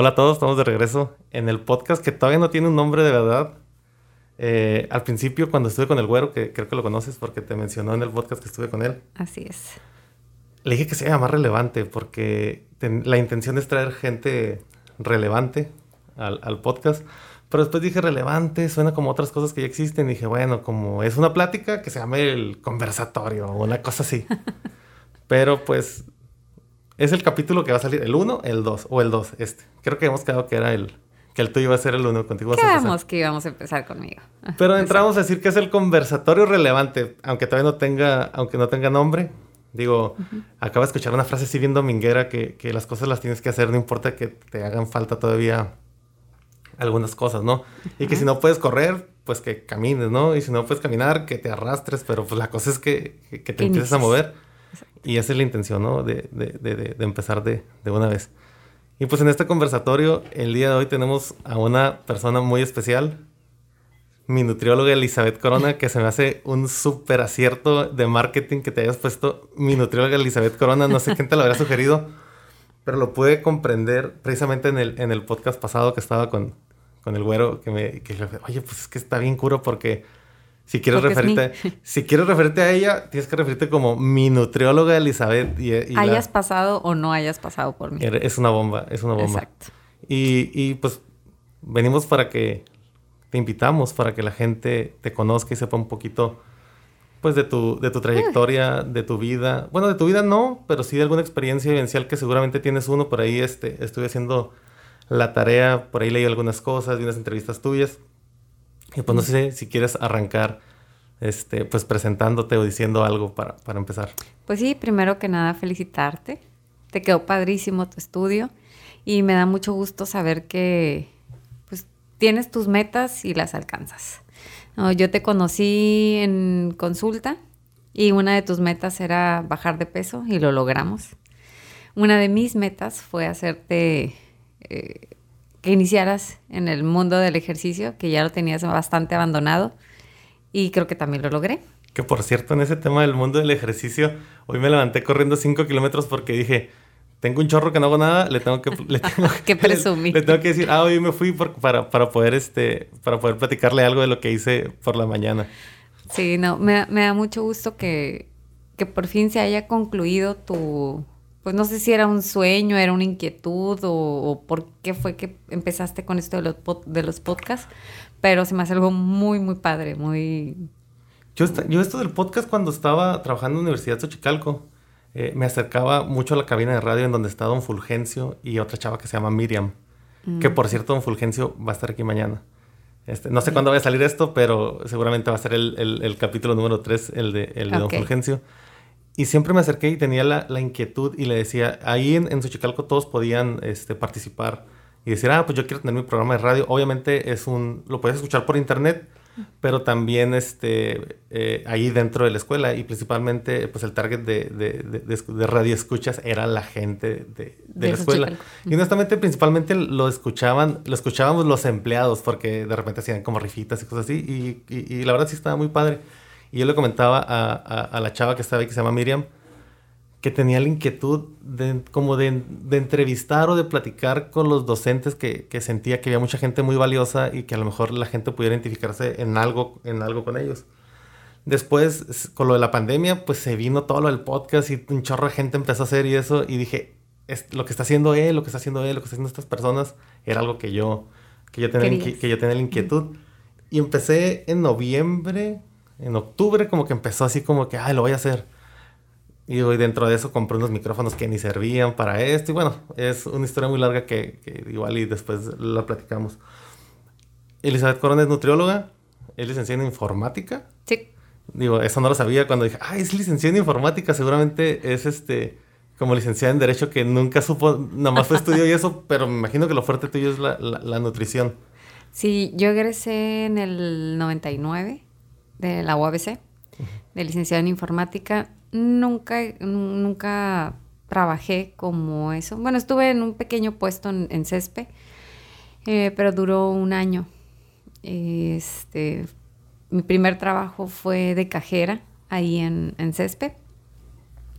Hola a todos, estamos de regreso en el podcast que todavía no tiene un nombre de verdad. Eh, al principio, cuando estuve con el güero, que creo que lo conoces porque te mencionó en el podcast que estuve con él. Así es. Le dije que sea más relevante porque la intención es traer gente relevante al, al, podcast. Pero después dije relevante, suena como otras cosas que ya existen. Y dije, bueno, como es una plática, que se llame el conversatorio o una cosa así. Pero pues es el capítulo que va a salir, el 1, el 2 o el 2, este. Creo que hemos quedado que era el, que el tuyo iba a ser el 1, contigo Quedamos que íbamos a empezar conmigo. Pero entramos a decir que es el conversatorio relevante, aunque todavía no tenga, aunque no tenga nombre. Digo, acabo de escuchar una frase así bien dominguera que, que las cosas las tienes que hacer, no importa que te hagan falta todavía algunas cosas, ¿no? Y que si no puedes correr, pues que camines, ¿no? Y si no puedes caminar, que te arrastres, pero pues la cosa es que, que te empieces a mover. Y esa es la intención, ¿no? De, de, de, empezar de, una vez. Y pues en este conversatorio, el día de hoy tenemos a una persona muy especial, mi nutrióloga Elizabeth Corona, que se me hace un súper acierto de marketing que te hayas puesto mi nutrióloga Elizabeth Corona. No sé quién te lo habría sugerido, pero lo pude comprender precisamente en el, en el podcast pasado que estaba con, con el güero, que me que, oye, pues es que está bien curo porque si quieres, referirte, si quieres referirte a ella, tienes que referirte como mi nutrióloga Elizabeth. Y, hayas pasado o no hayas pasado por mí. Es una bomba, es una bomba. Exacto. Y, y pues venimos para que te invitamos, para que la gente te conozca y sepa un poquito pues de tu, de tu trayectoria, de tu vida. Bueno, de tu vida no, pero sí de alguna experiencia vivencial que seguramente tienes uno. Por ahí este, estuve haciendo la tarea, por ahí leí algunas cosas, vi unas entrevistas tuyas. Y pues no sé si quieres arrancar este, pues presentándote o diciendo algo para, para empezar. Pues sí, primero que nada felicitarte. Te quedó padrísimo tu estudio y me da mucho gusto saber que pues tienes tus metas y las alcanzas. yo te conocí en consulta y una de tus metas era bajar de peso y lo logramos. Una de mis metas fue hacerte eh, que iniciaras en el mundo del ejercicio, que ya lo tenías bastante abandonado y creo que también lo logré. Que por cierto, en ese tema del mundo del ejercicio, hoy me levanté corriendo 5 kilómetros porque dije, tengo un chorro que no hago nada, le tengo que, le tengo, que presumir. Le, tengo que decir, ah, hoy me fui para, para, poder, este, para poder platicarle algo de lo que hice por la mañana. Sí, no, me, me da mucho gusto que, que por fin se haya concluido tu, pues no sé si era un sueño, era una inquietud o, por qué fue que empezaste con esto de los, de los podcasts, pero se me hace algo muy, muy padre, muy... Yo, yo esto del podcast cuando estaba trabajando en la Universidad de Xochicalco, eh, me acercaba mucho a la cabina de radio en donde está Don Fulgencio y otra chava que se llama Miriam, que por cierto Don Fulgencio va a estar aquí mañana. Este, no sé cuándo va a salir esto, pero seguramente va a ser el, el, capítulo número 3, el de, el de Don Fulgencio. Y siempre me acerqué y tenía la, la inquietud y le decía, ahí en, en Xochicalco todos podían este, participar y decir, ah, pues yo quiero tener mi programa de radio. Obviamente es un, lo puedes escuchar por internet, pero también este, eh, ahí dentro de la escuela y principalmente pues el target de, de, de, radio escuchas era la gente de, la escuela. Y honestamente principalmente lo escuchaban, lo escuchábamos los empleados porque de repente hacían como rifitas y cosas así y, y, y la verdad sí estaba muy padre. Y yo le comentaba a, a, la chava que estaba ahí, que se llama Miriam, que tenía la inquietud de, como de, de entrevistar o de platicar con los docentes que, que, sentía que había mucha gente muy valiosa y que a lo mejor la gente pudiera identificarse en algo, en algo con ellos. Después, con lo de la pandemia, pues se vino todo lo del podcast y un chorro de gente empezó a hacer y eso. Y dije, es, lo que está haciendo él, lo que está haciendo él, lo que está haciendo estas personas, era algo que yo, que yo, tenía, que yo tenía la inquietud. Y empecé en noviembre, en octubre como que empezó así como que, ay, lo voy a hacer. Y hoy dentro de eso compré unos micrófonos que ni servían para esto. Y bueno, es una historia muy larga que, igual y después la platicamos. Elizabeth Corona es nutrióloga, es licenciada en informática. Sí. Digo, eso no lo sabía cuando dije, ay, es licenciada en informática, seguramente es este como licenciada en Derecho que nunca supo, nada más fue estudio y eso, pero me imagino que lo fuerte tuyo es la, la, la nutrición. Sí, yo egresé en el 99 de la UABC, de licenciada en informática. Nunca, nunca trabajé como eso. Bueno, estuve en un pequeño puesto en, CESPE, eh, pero duró un año. Este, mi primer trabajo fue de cajera ahí en, en CESPE.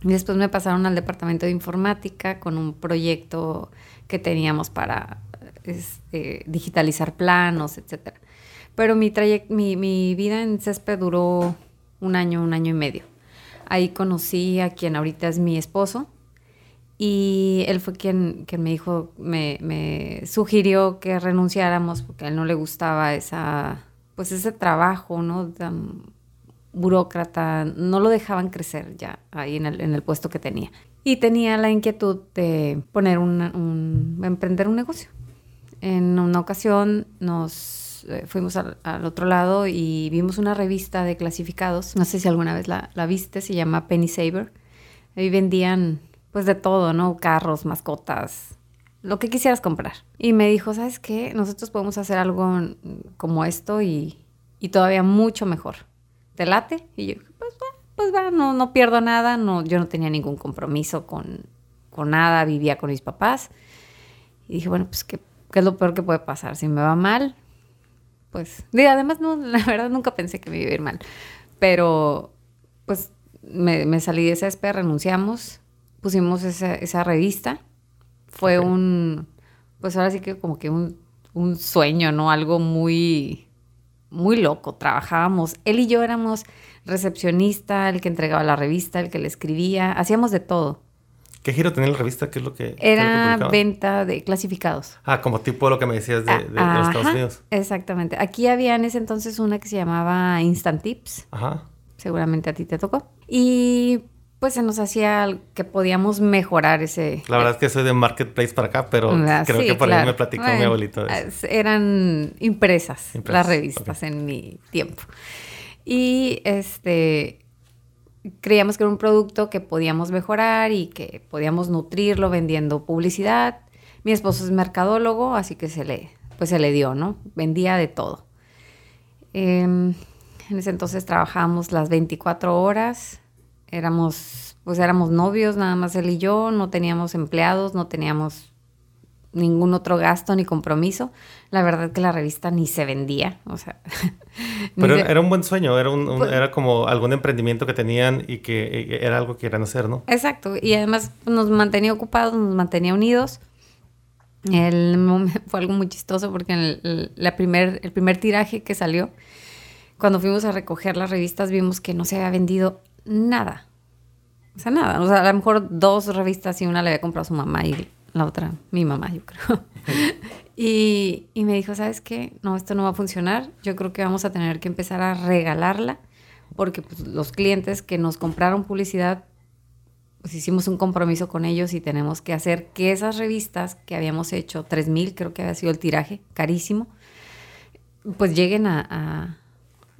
Y después me pasaron al departamento de informática con un proyecto que teníamos para este, digitalizar planos, etc. Pero mi, mi, mi vida en césped duró un año, un año y medio. Ahí conocí a quien ahorita es mi esposo y él fue quien, quien me dijo, me, me, sugirió que renunciáramos porque a él no le gustaba esa, pues ese trabajo, ¿no? Tan burócrata, no lo dejaban crecer ya ahí en el, en el puesto que tenía. Y tenía la inquietud de poner un, emprender un negocio. En una ocasión nos eh, fuimos al, otro lado y vimos una revista de clasificados. No sé si alguna vez la, la viste, se llama Penny Saver. Ahí vendían pues de todo, ¿no? Carros, mascotas, lo que quisieras comprar. Y me dijo, ¿sabes qué? Nosotros podemos hacer algo como esto y, y todavía mucho mejor. ¿Te late? Y yo, pues va, pues va, no, no pierdo nada, no, yo no tenía ningún compromiso con, con nada, vivía con mis papás. Y dije, bueno, pues ¿qué, ¿qué, es lo peor que puede pasar? Si me va mal, pues, además no, la verdad nunca pensé que me iba a ir mal. Pero, pues, me, me salí de SP, renunciamos, pusimos esa, esa revista. Fue un, pues ahora sí que como que un, un sueño, ¿no? Algo muy, muy loco. Trabajábamos, él y yo éramos recepcionista, el que entregaba la revista, el que le escribía, hacíamos de todo. ¿Qué giro tenía la revista? ¿Qué es lo que Era venta de clasificados. Ah, como tipo lo que me decías de, de, los Estados Unidos. Exactamente. Aquí había en ese entonces una que se llamaba Instant Tips. Ajá. Seguramente a ti te tocó. Y pues se nos hacía que podíamos mejorar ese... La verdad es que soy de Marketplace para acá, pero ah, creo que por ahí me platicó mi abuelito. Eran impresas, las revistas en mi tiempo. Y este creíamos que era un producto que podíamos mejorar y que podíamos nutrirlo vendiendo publicidad. Mi esposo es mercadólogo, así que se le, pues se le dio, ¿no? Vendía de todo. Em, en ese entonces trabajábamos las 24 horas éramos, pues éramos novios, nada más él y yo, no teníamos empleados, no teníamos ningún otro gasto ni compromiso. La verdad que la revista ni se vendía, o sea. Pero era un buen sueño, era, un, pues era como algún emprendimiento que tenían y que era algo que querían hacer, ¿no? Exacto, y además nos mantenía ocupados, nos mantenía unidos. El, fue algo muy chistoso porque el, la primer, el primer tiraje que salió, cuando fuimos a recoger las revistas, vimos que no se había vendido nada. O sea, nada. O sea, a lo mejor dos revistas y una le había comprado a su mamá y la otra mi mamá, yo creo. y, y, me dijo, ¿sabes qué? No, esto no va a funcionar. Yo creo que vamos a tener que empezar a regalarla porque pues, los clientes que nos compraron publicidad, pues hicimos un compromiso con ellos y tenemos que hacer que esas revistas que habíamos hecho, 3.000 creo que había sido el tiraje, carísimo, pues lleguen a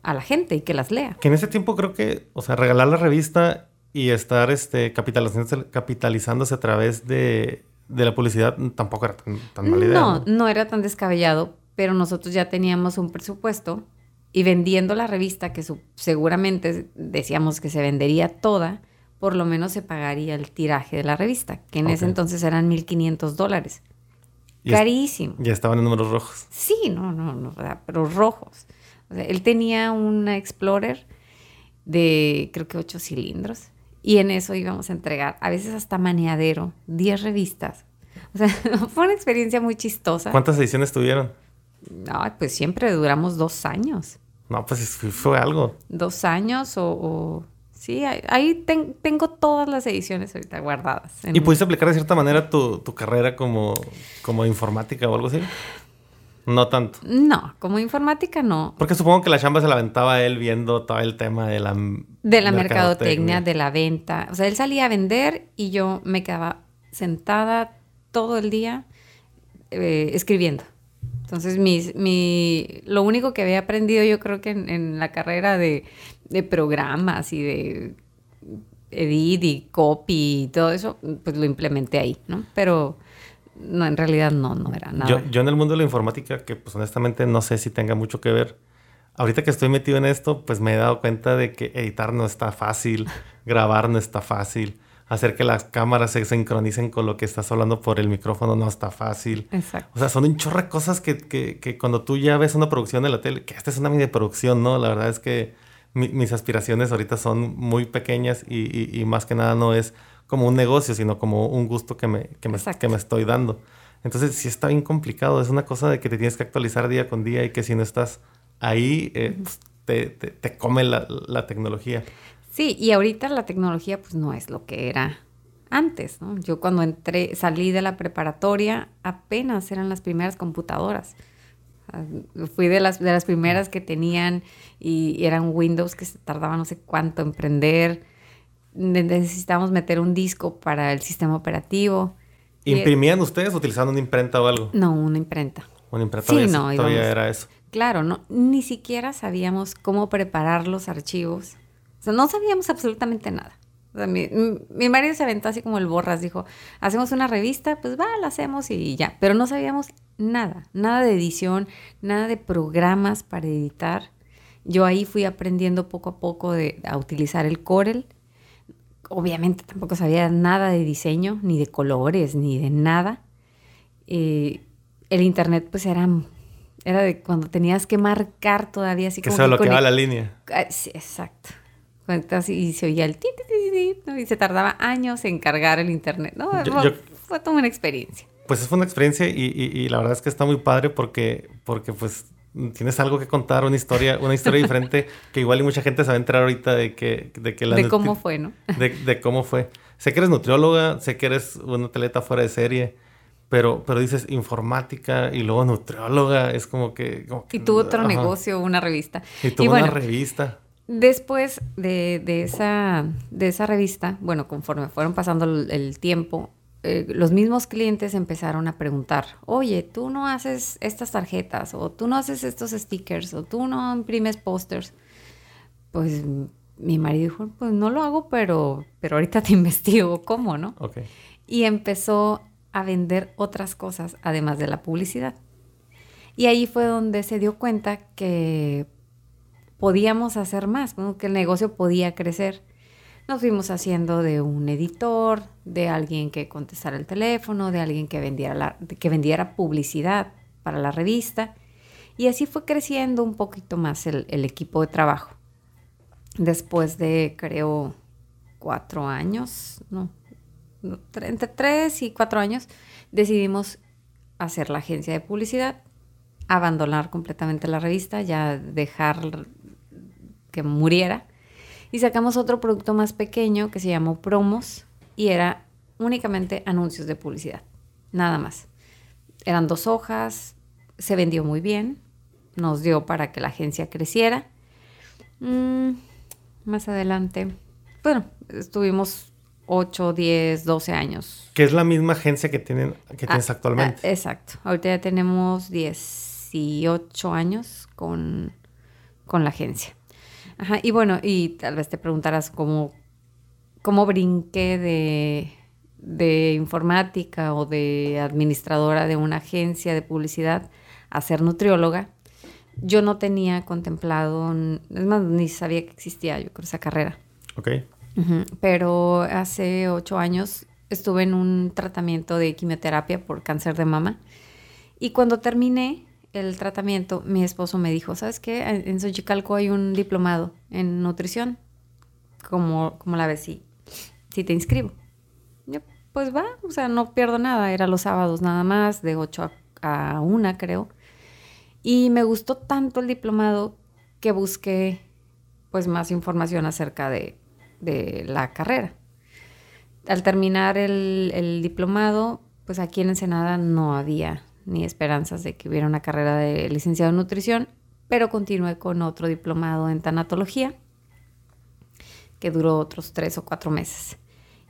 a la gente y que las lea. Que en ese tiempo creo que, o sea, regalar la revista y estar este, capitalizándose, capitalizándose a través de, la publicidad tampoco era tan, mala idea. No, no, era tan descabellado, pero nosotros ya teníamos un presupuesto y vendiendo la revista, que seguramente decíamos que se vendería toda, por lo menos se pagaría el tiraje de la revista, que en ese entonces eran 1.500 dólares. Carísimo. Ya estaban en números rojos. Sí, no, no, no, pero rojos él tenía una Explorer de creo que ocho cilindros y en eso íbamos a entregar, a veces hasta maniadero, 10 revistas. O sea, fue una experiencia muy chistosa. ¿Cuántas ediciones tuvieron? No, pues siempre duramos dos años. No, pues fue algo. Dos años o... sí, ahí, tengo todas las ediciones ahorita guardadas. ¿Y pudiste aplicar de cierta manera tu, tu carrera como, como informática o algo así? No tanto. No, como informática no. Porque supongo que la chamba se la aventaba él viendo todo el tema de la... De la mercadotecnia, de la venta. O sea, él salía a vender y yo me quedaba sentada todo el día eh, escribiendo. Entonces, mi, lo único que había aprendido yo creo que en, la carrera de, de, programas y de edit y copy y todo eso, pues lo implementé ahí, ¿no? Pero no, en realidad no, no era nada. Yo, yo en el mundo de la informática, que pues honestamente no sé si tenga mucho que ver, ahorita que estoy metido en esto, pues me he dado cuenta de que editar no está fácil, grabar no está fácil, hacer que las cámaras se sincronicen con lo que estás hablando por el micrófono no está fácil. Exacto. O sea, son un chorro de cosas que, que, que, cuando tú ya ves una producción de la tele, que esta es una mini producción, ¿no? La verdad es que mis aspiraciones ahorita son muy pequeñas y, y, y más que nada no es como un negocio, sino como un gusto que me, que me, que me estoy dando. Entonces sí está bien complicado. Es una cosa de que te tienes que actualizar día con día y que si no estás ahí, eh, pues, te, te, come la, la, tecnología. Sí, y ahorita la tecnología pues no es lo que era antes, ¿no? Yo cuando entré, salí de la preparatoria, apenas eran las primeras computadoras. Fui de las, de las primeras que tenían y eran Windows que se tardaba no sé cuánto en prender. Necesitábamos meter un disco para el sistema operativo. ¿Imprimían ustedes utilizando una imprenta o algo? No, una imprenta. Una imprenta sí, no, todavía era eso. Claro, no, ni siquiera sabíamos cómo preparar los archivos. O sea, no sabíamos absolutamente nada. mi, mi, marido se aventó así como el borras, dijo, hacemos una revista, pues va, la hacemos y ya. Pero no sabíamos nada, nada de edición, nada de programas para editar. Yo ahí fui aprendiendo poco a poco de, a utilizar el Corel. Obviamente tampoco sabía nada de diseño, ni de colores, ni de nada. Eh, el internet pues era era de cuando tenías que marcar todavía así que como... Que se bloqueaba la línea. Ah, sí, exacto. Y se oía el ti, y se tardaba años en cargar el internet. ¿no? fue toda una experiencia. Pues fue una experiencia y, y, la verdad es que está muy padre porque, porque pues tienes algo que contar, una historia, una historia diferente que igual y mucha gente se va a enterar ahorita de que, de que la... De cómo fue, ¿no? De, de, cómo fue. Sé que eres nutrióloga, sé que eres una atleta fuera de serie, pero, pero dices informática y luego nutrióloga, es como que... y tuvo otro negocio, una revista. Y tuvo una revista. Después de, de, esa, de esa revista, bueno, conforme fueron pasando el, tiempo, eh, los mismos clientes empezaron a preguntar, oye, tú no haces estas tarjetas, o tú no haces estos stickers, o tú no imprimes pósters. Pues mi marido dijo, pues no lo hago, pero, pero ahorita te investigo cómo, ¿no? Ok. Y empezó a vender otras cosas además de la publicidad. Y ahí fue donde se dio cuenta que podíamos hacer más, que el negocio podía crecer. Nos fuimos haciendo de un editor, de alguien que contestara el teléfono, de alguien que vendiera, que vendiera publicidad para la revista. Y así fue creciendo un poquito más el, el equipo de trabajo. Después de, creo, cuatro años, no, entre tres y cuatro años, decidimos hacer la agencia de publicidad, abandonar completamente la revista, ya dejar que muriera. Y sacamos otro producto más pequeño que se llamó Promos y era únicamente anuncios de publicidad, nada más. Eran dos hojas, se vendió muy bien, nos dio para que la agencia creciera. Mm, más adelante, bueno, estuvimos 8, 10, 12 años. Que es la misma agencia que, tienen, que tienes ah, actualmente. Ah, exacto. Ahorita ya tenemos 18 años con, con la agencia. Ajá, y bueno, y tal vez te preguntarás cómo, cómo brinqué de, de informática o de administradora de una agencia de publicidad a ser nutrióloga. Yo no tenía contemplado, es más, ni sabía que existía, yo creo, esa carrera. Ok. Pero hace ocho años estuve en un tratamiento de quimioterapia por cáncer de mama. Y cuando terminé el tratamiento, mi esposo me dijo, ¿sabes qué? En Xochicalco hay un diplomado en nutrición. como la ves? Si, si te inscribo. Yo, pues va, o sea, no pierdo nada. Era los sábados nada más, de 8 a, a 1 creo. Y me gustó tanto el diplomado que busqué pues más información acerca de de la carrera. Al terminar el, diplomado, pues aquí en Ensenada no había ni esperanzas de que hubiera una carrera de licenciado en nutrición, pero continué con otro diplomado en tanatología, que duró otros tres o cuatro meses.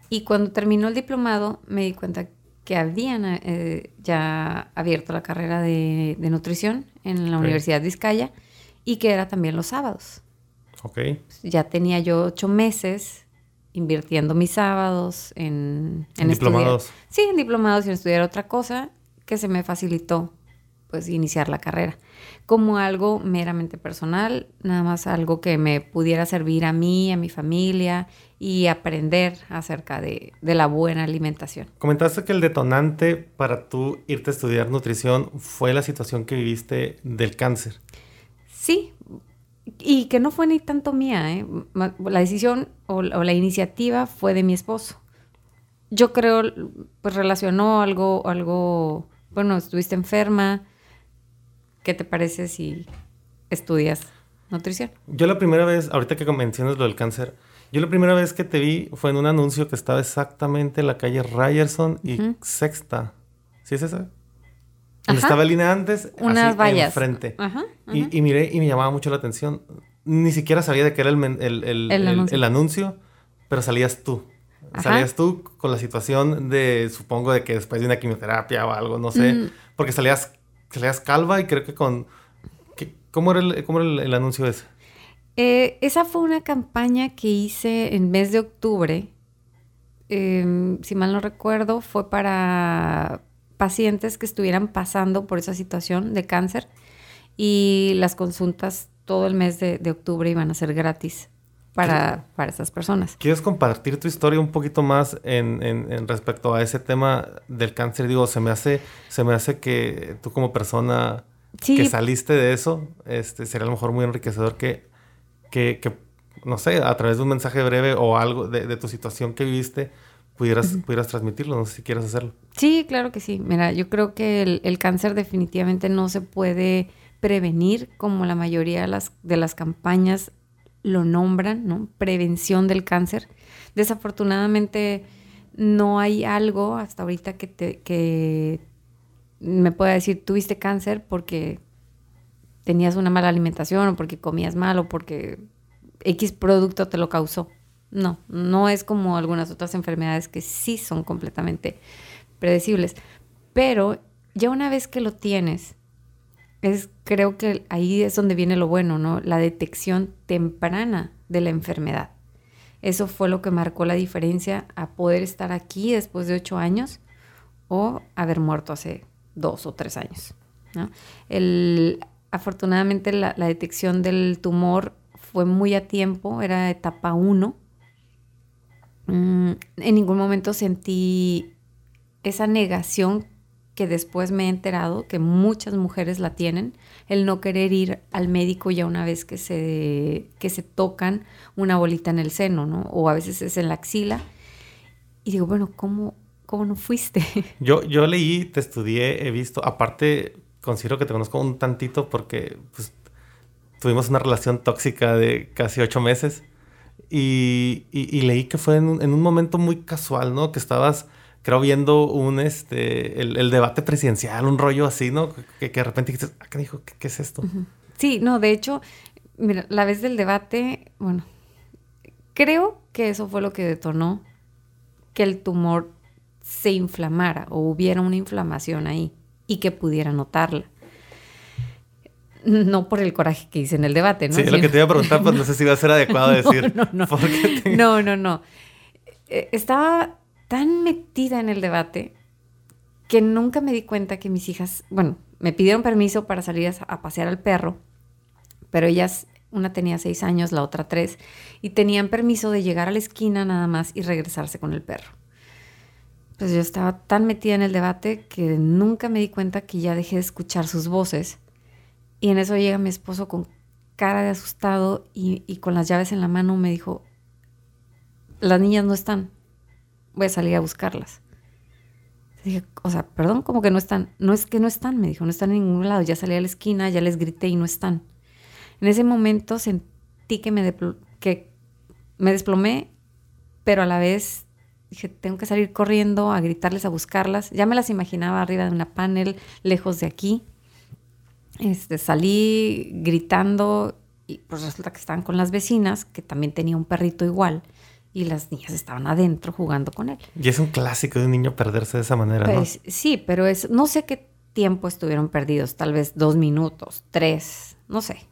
Y cuando terminó el diplomado, me di cuenta que habían eh, ya abierto la carrera de, nutrición en la Universidad de Vizcaya y que era también los sábados. Ok. Ya tenía yo ocho meses invirtiendo mis sábados en, en, diplomados. Sí, en diplomados y en estudiar otra cosa que se me facilitó pues iniciar la carrera como algo meramente personal, nada más algo que me pudiera servir a mí, a mi familia y aprender acerca de, de la buena alimentación. Comentaste que el detonante para tú irte a estudiar nutrición fue la situación que viviste del cáncer. Sí, y que no fue ni tanto mía, ¿eh? la decisión o, la iniciativa fue de mi esposo. Yo creo, pues relacionó algo, algo bueno, estuviste enferma. ¿Qué te parece si estudias nutrición? Yo la primera vez, ahorita que mencionas lo del cáncer, yo la primera vez que te vi fue en un anuncio que estaba exactamente en la calle Ryerson y Sexta. ¿Sí es esa? Donde estaba el antes, Unas vallas. enfrente. Y, y, miré y me llamaba mucho la atención. Ni siquiera sabía de qué era el, el, el, anuncio. pero salías tú. Salías tú con la situación de, supongo, de que después de una quimioterapia o algo, no sé. Mm. Porque salías, salías calva y creo que con... ¿Cómo era el, cómo era el anuncio ese? Eh, esa fue una campaña que hice en mes de octubre. Em, si mal no recuerdo, fue para pacientes que estuvieran pasando por esa situación de cáncer y las consultas todo el mes de, octubre iban a ser gratis para, para esas personas. ¿Quieres compartir tu historia un poquito más en, en, respecto a ese tema del cáncer? Digo, se me hace, se me hace que tú como persona que saliste de eso, este, sería a lo mejor muy enriquecedor que, que, que, no sé, a través de un mensaje breve o algo de, de tu situación que viviste, pudieras, pudieras transmitirlo, no sé si quieres hacerlo. Sí, claro que sí. Mira, yo creo que el, cáncer definitivamente no se puede prevenir como la mayoría de las, de las campañas lo nombran, ¿no? Prevención del cáncer. Desafortunadamente no hay algo hasta ahorita que, te, que me pueda decir, tuviste cáncer porque tenías una mala alimentación o porque comías mal o porque X producto te lo causó. No, no es como algunas otras enfermedades que sí son completamente predecibles. Pero ya una vez que lo tienes, es, creo que ahí es donde viene lo bueno, ¿no? La detección temprana de la enfermedad. Eso fue lo que marcó la diferencia a poder estar aquí después de ocho años o haber muerto hace dos o tres años. afortunadamente la, la, detección del tumor fue muy a tiempo, era etapa uno Mm, en ningún momento sentí esa negación que después me he enterado que muchas mujeres la tienen, el no querer ir al médico ya una vez que se, que se tocan una bolita en el seno, ¿no? O a veces es en la axila. Y digo, bueno, ¿cómo, cómo no fuiste? Yo, yo leí, te estudié, he visto, aparte considero que te conozco un tantito porque pues, tuvimos una relación tóxica de casi ocho meses. Y, y, leí que fue en un, en un, momento muy casual, ¿no? Que estabas, creo, viendo un, este, el, el debate presidencial, un rollo así, ¿no? Que, que de repente dijiste, ah, ¿qué dijo? ¿Qué, es esto? Sí, no, de hecho, mira, la vez del debate, bueno, creo que eso fue lo que detonó que el tumor se inflamara o hubiera una inflamación ahí y que pudiera notarla no por el coraje que hice en el debate, ¿no? Sí, lo que te iba a preguntar, pues no sé si va a ser adecuado decir. No, no, no. no, no, eh, Estaba tan metida en el debate que nunca me di cuenta que mis hijas, bueno, me pidieron permiso para salir a, pasear al perro, pero ellas, una tenía seis años, la otra tres, y tenían permiso de llegar a la esquina nada más y regresarse con el perro. Pues yo estaba tan metida en el debate que nunca me di cuenta que ya dejé de escuchar sus voces y en eso llega mi esposo con cara de asustado y, con las llaves en la mano me dijo, las niñas no están, voy a salir a buscarlas. Dije, o sea, perdón, ¿cómo que no están? No es que no están, me dijo, no están en ningún lado. Ya salí a la esquina, ya les grité y no están. En ese momento sentí que me, que me desplomé, pero a la vez dije, tengo que salir corriendo a gritarles, a buscarlas. Ya me las imaginaba arriba de una panel, lejos de aquí. Este, salí gritando y pues resulta que estaban con las vecinas, que también tenía un perrito igual, y las niñas estaban adentro jugando con él. Y es un clásico de un niño perderse de esa manera, pues, Sí, pero es, no sé qué tiempo estuvieron perdidos, tal vez dos minutos, tres, no sé.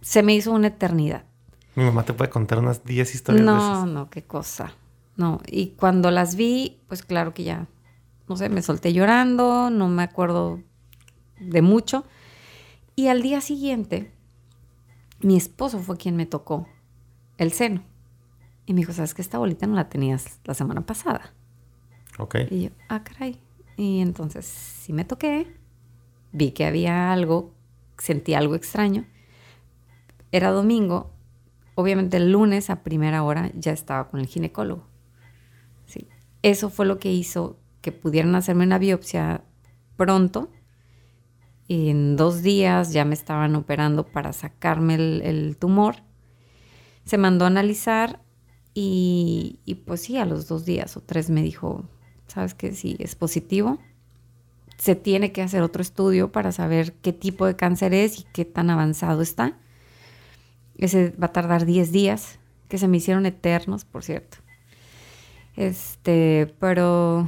Se me hizo una eternidad. Mi mamá te puede contar unas diez historias. No, no, qué cosa. No, y cuando las vi, pues claro que ya, no sé, me solté llorando, no me acuerdo de mucho, y al día siguiente, mi esposo fue quien me tocó el seno. Y me dijo, ¿sabes que esta bolita no la tenías la semana pasada? Ok. Y yo, ah, caray. Y entonces sí me toqué, vi que había algo, sentí algo extraño. Era domingo, obviamente el lunes a primera hora ya estaba con el ginecólogo. Sí. Eso fue lo que hizo que pudieran hacerme una biopsia pronto. En dos días ya me estaban operando para sacarme el, tumor. Se mandó a analizar y, y, pues sí, a los dos días o tres me dijo, sabes que sí, es positivo. Se tiene que hacer otro estudio para saber qué tipo de cáncer es y qué tan avanzado está. Ese va a tardar 10 días, que se me hicieron eternos, por cierto. Este, pero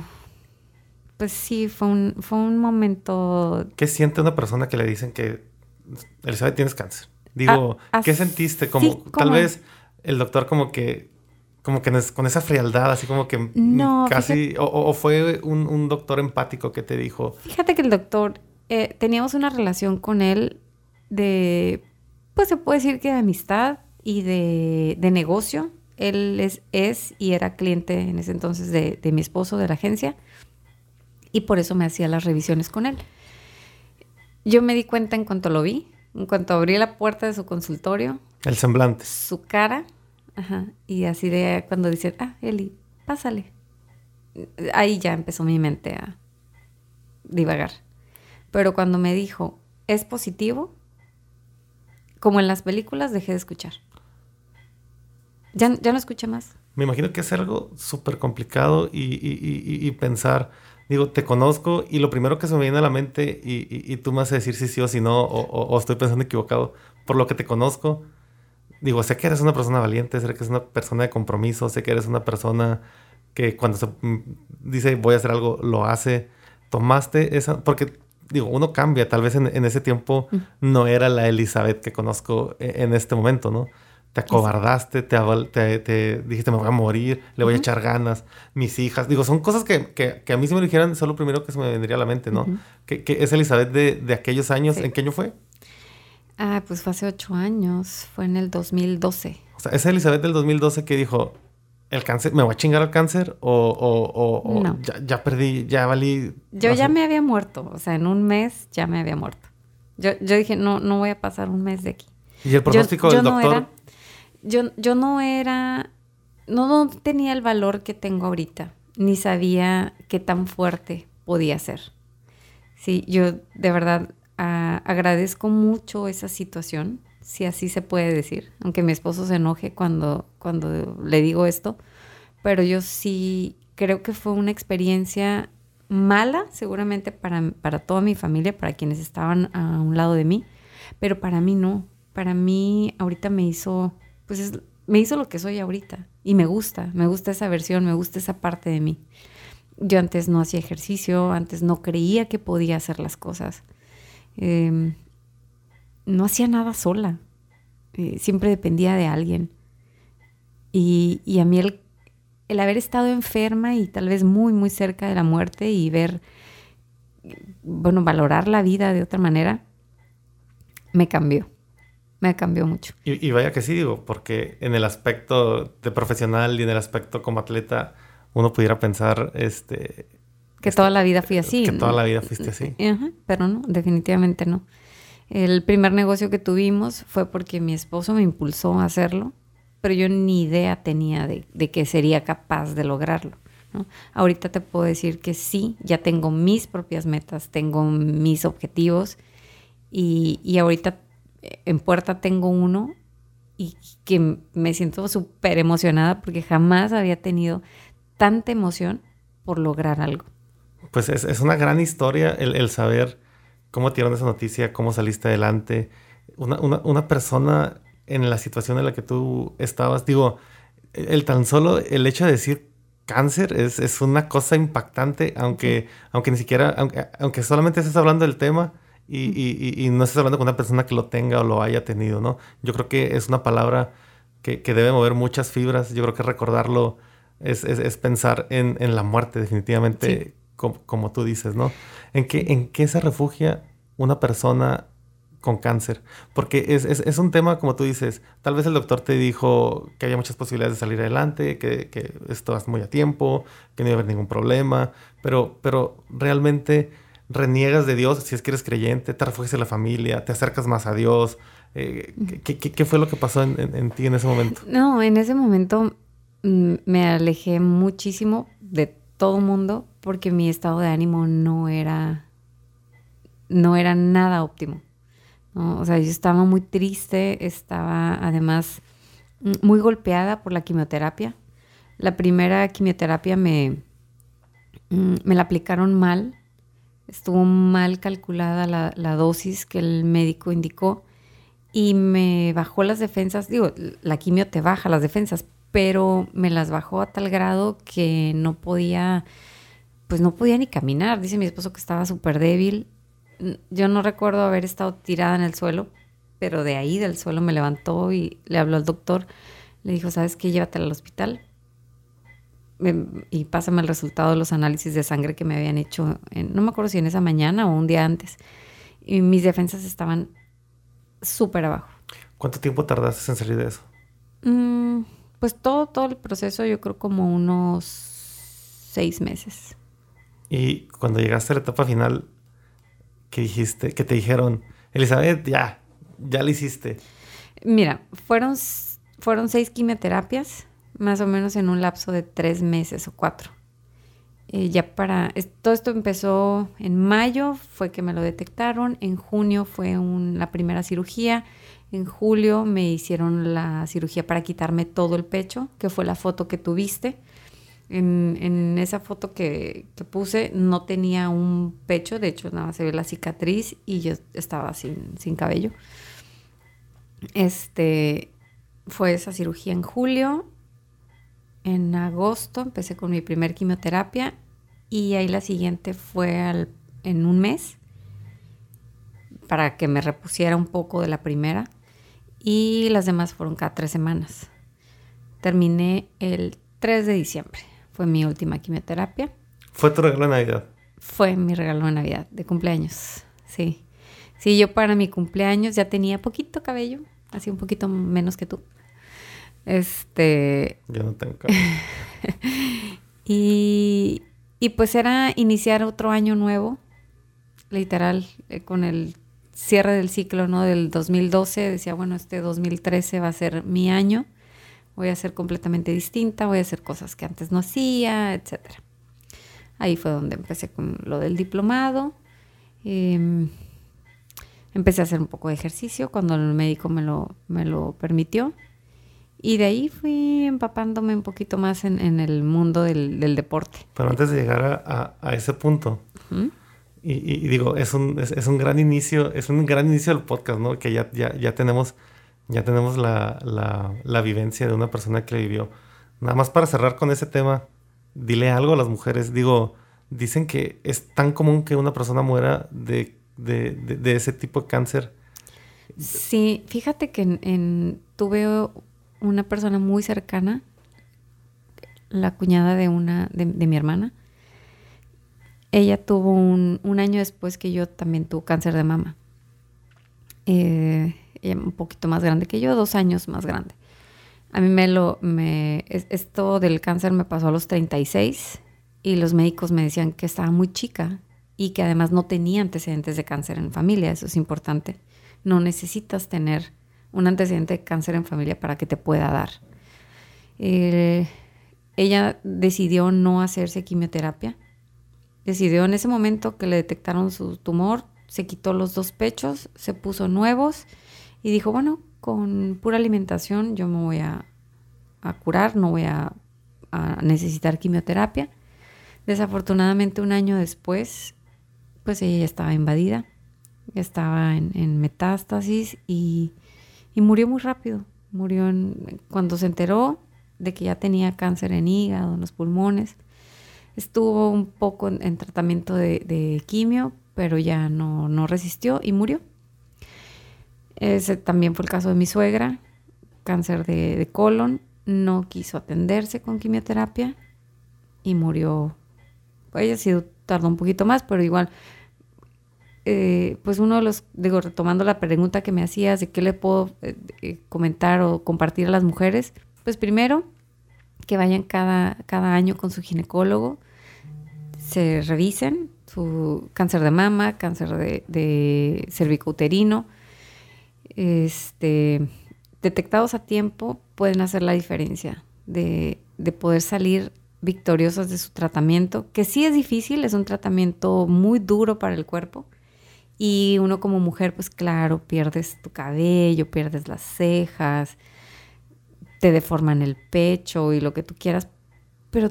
pues sí, fue un, fue un momento. ¿Qué siente una persona que le dicen que Elizabeth tienes cáncer? Digo, ah, ¿qué sentiste? Como, tal vez el doctor como que como que con esa frialdad, así como que no, casi, o, fue un, doctor empático que te dijo. Fíjate que el doctor, eh, teníamos una relación con él de, pues se puede decir que de amistad y de, de negocio. Él es, es, y era cliente en ese entonces de, de mi esposo de la agencia y por eso me hacía las revisiones con él. Yo me di cuenta en cuanto lo vi, en cuanto abrí la puerta de su consultorio. El semblante. Su cara Y así de cuando dice, ah, Eli, pásale. Ahí ya empezó mi mente a divagar. Pero cuando me dijo, es positivo, como en las películas, dejé de escuchar. Ya, ya no escuché más. Me imagino que es algo súper complicado y, pensar, digo, te conozco y lo primero que se me viene a la mente y, tú me vas a decir si sí o si no, o estoy pensando equivocado, por lo que te conozco, digo, sé que eres una persona valiente, sé que eres una persona de compromiso, sé que eres una persona que cuando se mm, dice voy a hacer algo, lo hace. Tomaste esa, porque digo, uno cambia, tal vez en, ese tiempo no era la Elizabeth que conozco e, en, este momento, ¿no? Te acobardaste, te, te, dijiste me voy a morir, le voy a echar ganas, mis hijas. Digo, son cosas que, que, a mí si me dijeran, es lo primero que se me vendría a la mente, ¿no? que, es Elizabeth de, de aquellos años. ¿En qué año fue? Ah, pues fue hace ocho años, fue en el 2012. O sea, esa Elizabeth del 2012 que dijo, el cáncer, ¿me voy a chingar al cáncer? O, ya, perdí, ya valí. Yo ya me había muerto, o sea, en un mes ya me había muerto. Yo, yo dije, no, no voy a pasar un mes de aquí. ¿Y el pronóstico del doctor? No era, yo, yo no era, no, no tenía el valor que tengo ahorita, ni sabía qué tan fuerte podía ser. Sí, yo de verdad agradezco mucho esa situación, si así se puede decir, aunque mi esposo se enoje cuando, cuando le digo esto, pero yo sí creo que fue una experiencia mala, seguramente para, para toda mi familia, para quienes estaban a un lado de mí, pero para mí no. Para mí ahorita me hizo, pues me hizo lo que soy ahorita y me gusta, me gusta esa versión, me gusta esa parte de mí. Yo antes no hacía ejercicio, antes no creía que podía hacer las cosas. Em, no hacía nada sola, eh, siempre dependía de alguien. Y, a mí el, el, haber estado enferma y tal vez muy, muy cerca de la muerte y ver, bueno, valorar la vida de otra manera, me cambió. Me cambió mucho. Y, y vaya que sí, digo, porque en el aspecto de profesional y en el aspecto como atleta, uno pudiera pensar, este, que toda la vida fui así. Que toda la vida fuiste así. pero no, definitivamente no. El primer negocio que tuvimos fue porque mi esposo me impulsó a hacerlo, pero yo ni idea tenía de, que sería capaz de lograrlo. Ahorita te puedo decir que sí, ya tengo mis propias metas, tengo mis objetivos y, y ahorita eh, en puerta tengo uno y que me siento súper emocionada porque jamás había tenido tanta emoción por lograr algo pues es, una gran historia el, saber cómo te dieron esa noticia, cómo saliste adelante. Una, persona en la situación en la que tú estabas, digo, el tan solo el hecho de decir cáncer es, una cosa impactante, aunque, aunque ni siquiera, aunque, solamente estés hablando del tema y, no estés hablando con una persona que lo tenga o lo haya tenido, ¿no? Yo creo que es una palabra que, debe mover muchas fibras. Yo creo que recordarlo es, pensar en, la muerte, definitivamente como, tú dices, ¿no? ¿En qué, ¿En qué se refugia una persona con cáncer? Porque es, un tema, como tú dices, tal vez el doctor te dijo que había muchas posibilidades de salir adelante, que, que estabas muy a tiempo, que no iba a haber ningún problema, pero, pero realmente reniegas de Dios si es que eres creyente, te refugias en la familia, te acercas más a Dios. Eh, ¿qué, fue lo que pasó en, ti en ese momento? No, en ese momento mm, me alejé muchísimo de todo mundo porque mi estado de ánimo no era no era nada óptimo. O sea, yo estaba muy triste, estaba además mm, muy golpeada por la quimioterapia. La primera quimioterapia me, mm, me la aplicaron mal, estuvo mal calculada la, la, dosis que el médico indicó y me bajó las defensas. Digo, la quimio te baja las defensas, pero me las bajó a tal grado que no podía, pues no podía ni caminar. Dice mi esposo que estaba súper débil yo no recuerdo haber estado tirada en el suelo, pero de ahí del suelo me levantó y le habló al doctor. Le dijo, ¿sabes qué? Llévatela al hospital y pásame el resultado de los análisis de sangre que me habían hecho, no me acuerdo si en esa mañana o un día antes. Y mis defensas estaban súper abajo. ¿Cuánto tiempo tardaste en salir de eso? Mm, pues todo, todo el proceso, yo creo como unos seis meses. Y cuando llegaste a la etapa final, que dijiste, que te dijeron, Elizabeth, ya, ya lo hiciste? Mira, fueron, fueron seis quimioterapias, más o menos en un lapso de tres meses o cuatro. Eh, ya para, todo esto empezó en mayo, fue que me lo detectaron, en junio fue la primera cirugía, en julio me hicieron la cirugía para quitarme todo el pecho, que fue la foto que tuviste. En, esa foto que, puse no tenía un pecho, de hecho nada más se ve la cicatriz y yo estaba sin, sin cabello. Este fue esa cirugía en julio. En agosto empecé con mi primer quimioterapia y ahí la siguiente fue en un mes para que me repusiera un poco de la primera y las demás fueron cada tres semanas. Terminé el 3 de diciembre fue mi última quimioterapia. ¿Fue tu regalo de Navidad? Fue mi regalo de Navidad, de cumpleaños, sí. Sí, yo para mi cumpleaños ya tenía poquito cabello, así un poquito menos que tú. Este... Yo no tengo cabello. y, y pues era iniciar otro año nuevo, literal, eh, con el cierre del ciclo, ¿no? Del 2012, decía, bueno, este 2013 va a ser mi año voy a ser completamente distinta, voy a hacer cosas que antes no hacía, etc. Ahí fue donde empecé con lo del diplomado. Em, empecé a hacer un poco de ejercicio cuando el médico me lo, me lo permitió. Y de ahí fui empapándome un poquito más en, el mundo del, deporte. Pero antes de llegar a, ese punto, y, digo, es un, es, un gran inicio, es un gran inicio del podcast, ¿no? Que ya, ya, ya tenemos ya tenemos la, la, vivencia de una persona que vivió. Nada más para cerrar con ese tema, dile algo a las mujeres. Digo, dicen que es tan común que una persona muera de, ese tipo de cáncer. Sí, fíjate que en, tuve una persona muy cercana, la cuñada de una de, mi hermana. Ella tuvo un, un, año después que yo también tuve cáncer de mama. Eh, un poquito más grande que yo, dos años más grande. A mí me lo, me, esto del cáncer me pasó a los 36 y los médicos me decían que estaba muy chica y que además no tenía antecedentes de cáncer en familia, eso es importante. No necesitas tener un antecedente de cáncer en familia para que te pueda dar. Ella decidió no hacerse quimioterapia. Decidió en ese momento que le detectaron su tumor, se quitó los dos pechos, se puso nuevos y dijo, bueno, con pura alimentación yo me voy a, curar, no voy a, necesitar quimioterapia. Desafortunadamente un año después, pues ella ya estaba invadida, estaba en, metástasis y, murió muy rápido. Murió cuando se enteró de que ya tenía cáncer en hígado, en los pulmones. Estuvo un poco en, tratamiento de, quimio, pero ya no, no resistió y murió. Ese también fue el caso de mi suegra, cáncer de, colon, no quiso atenderse con quimioterapia y murió. Ella sí tardó un poquito más, pero igual, eh, pues uno de los, digo, retomando la pregunta que me hacías de qué le puedo eh, eh, comentar o compartir a las mujeres, pues primero, que vayan cada, cada año con su ginecólogo, se revisen su cáncer de mama, cáncer de, de cervicouterino, este, detectados a tiempo pueden hacer la diferencia de, poder salir victoriosas de su tratamiento, que sí es difícil, es un tratamiento muy duro para el cuerpo Y uno como mujer, pues claro, pierdes tu cabello, pierdes las cejas, te deforman el pecho y lo que tú quieras, pero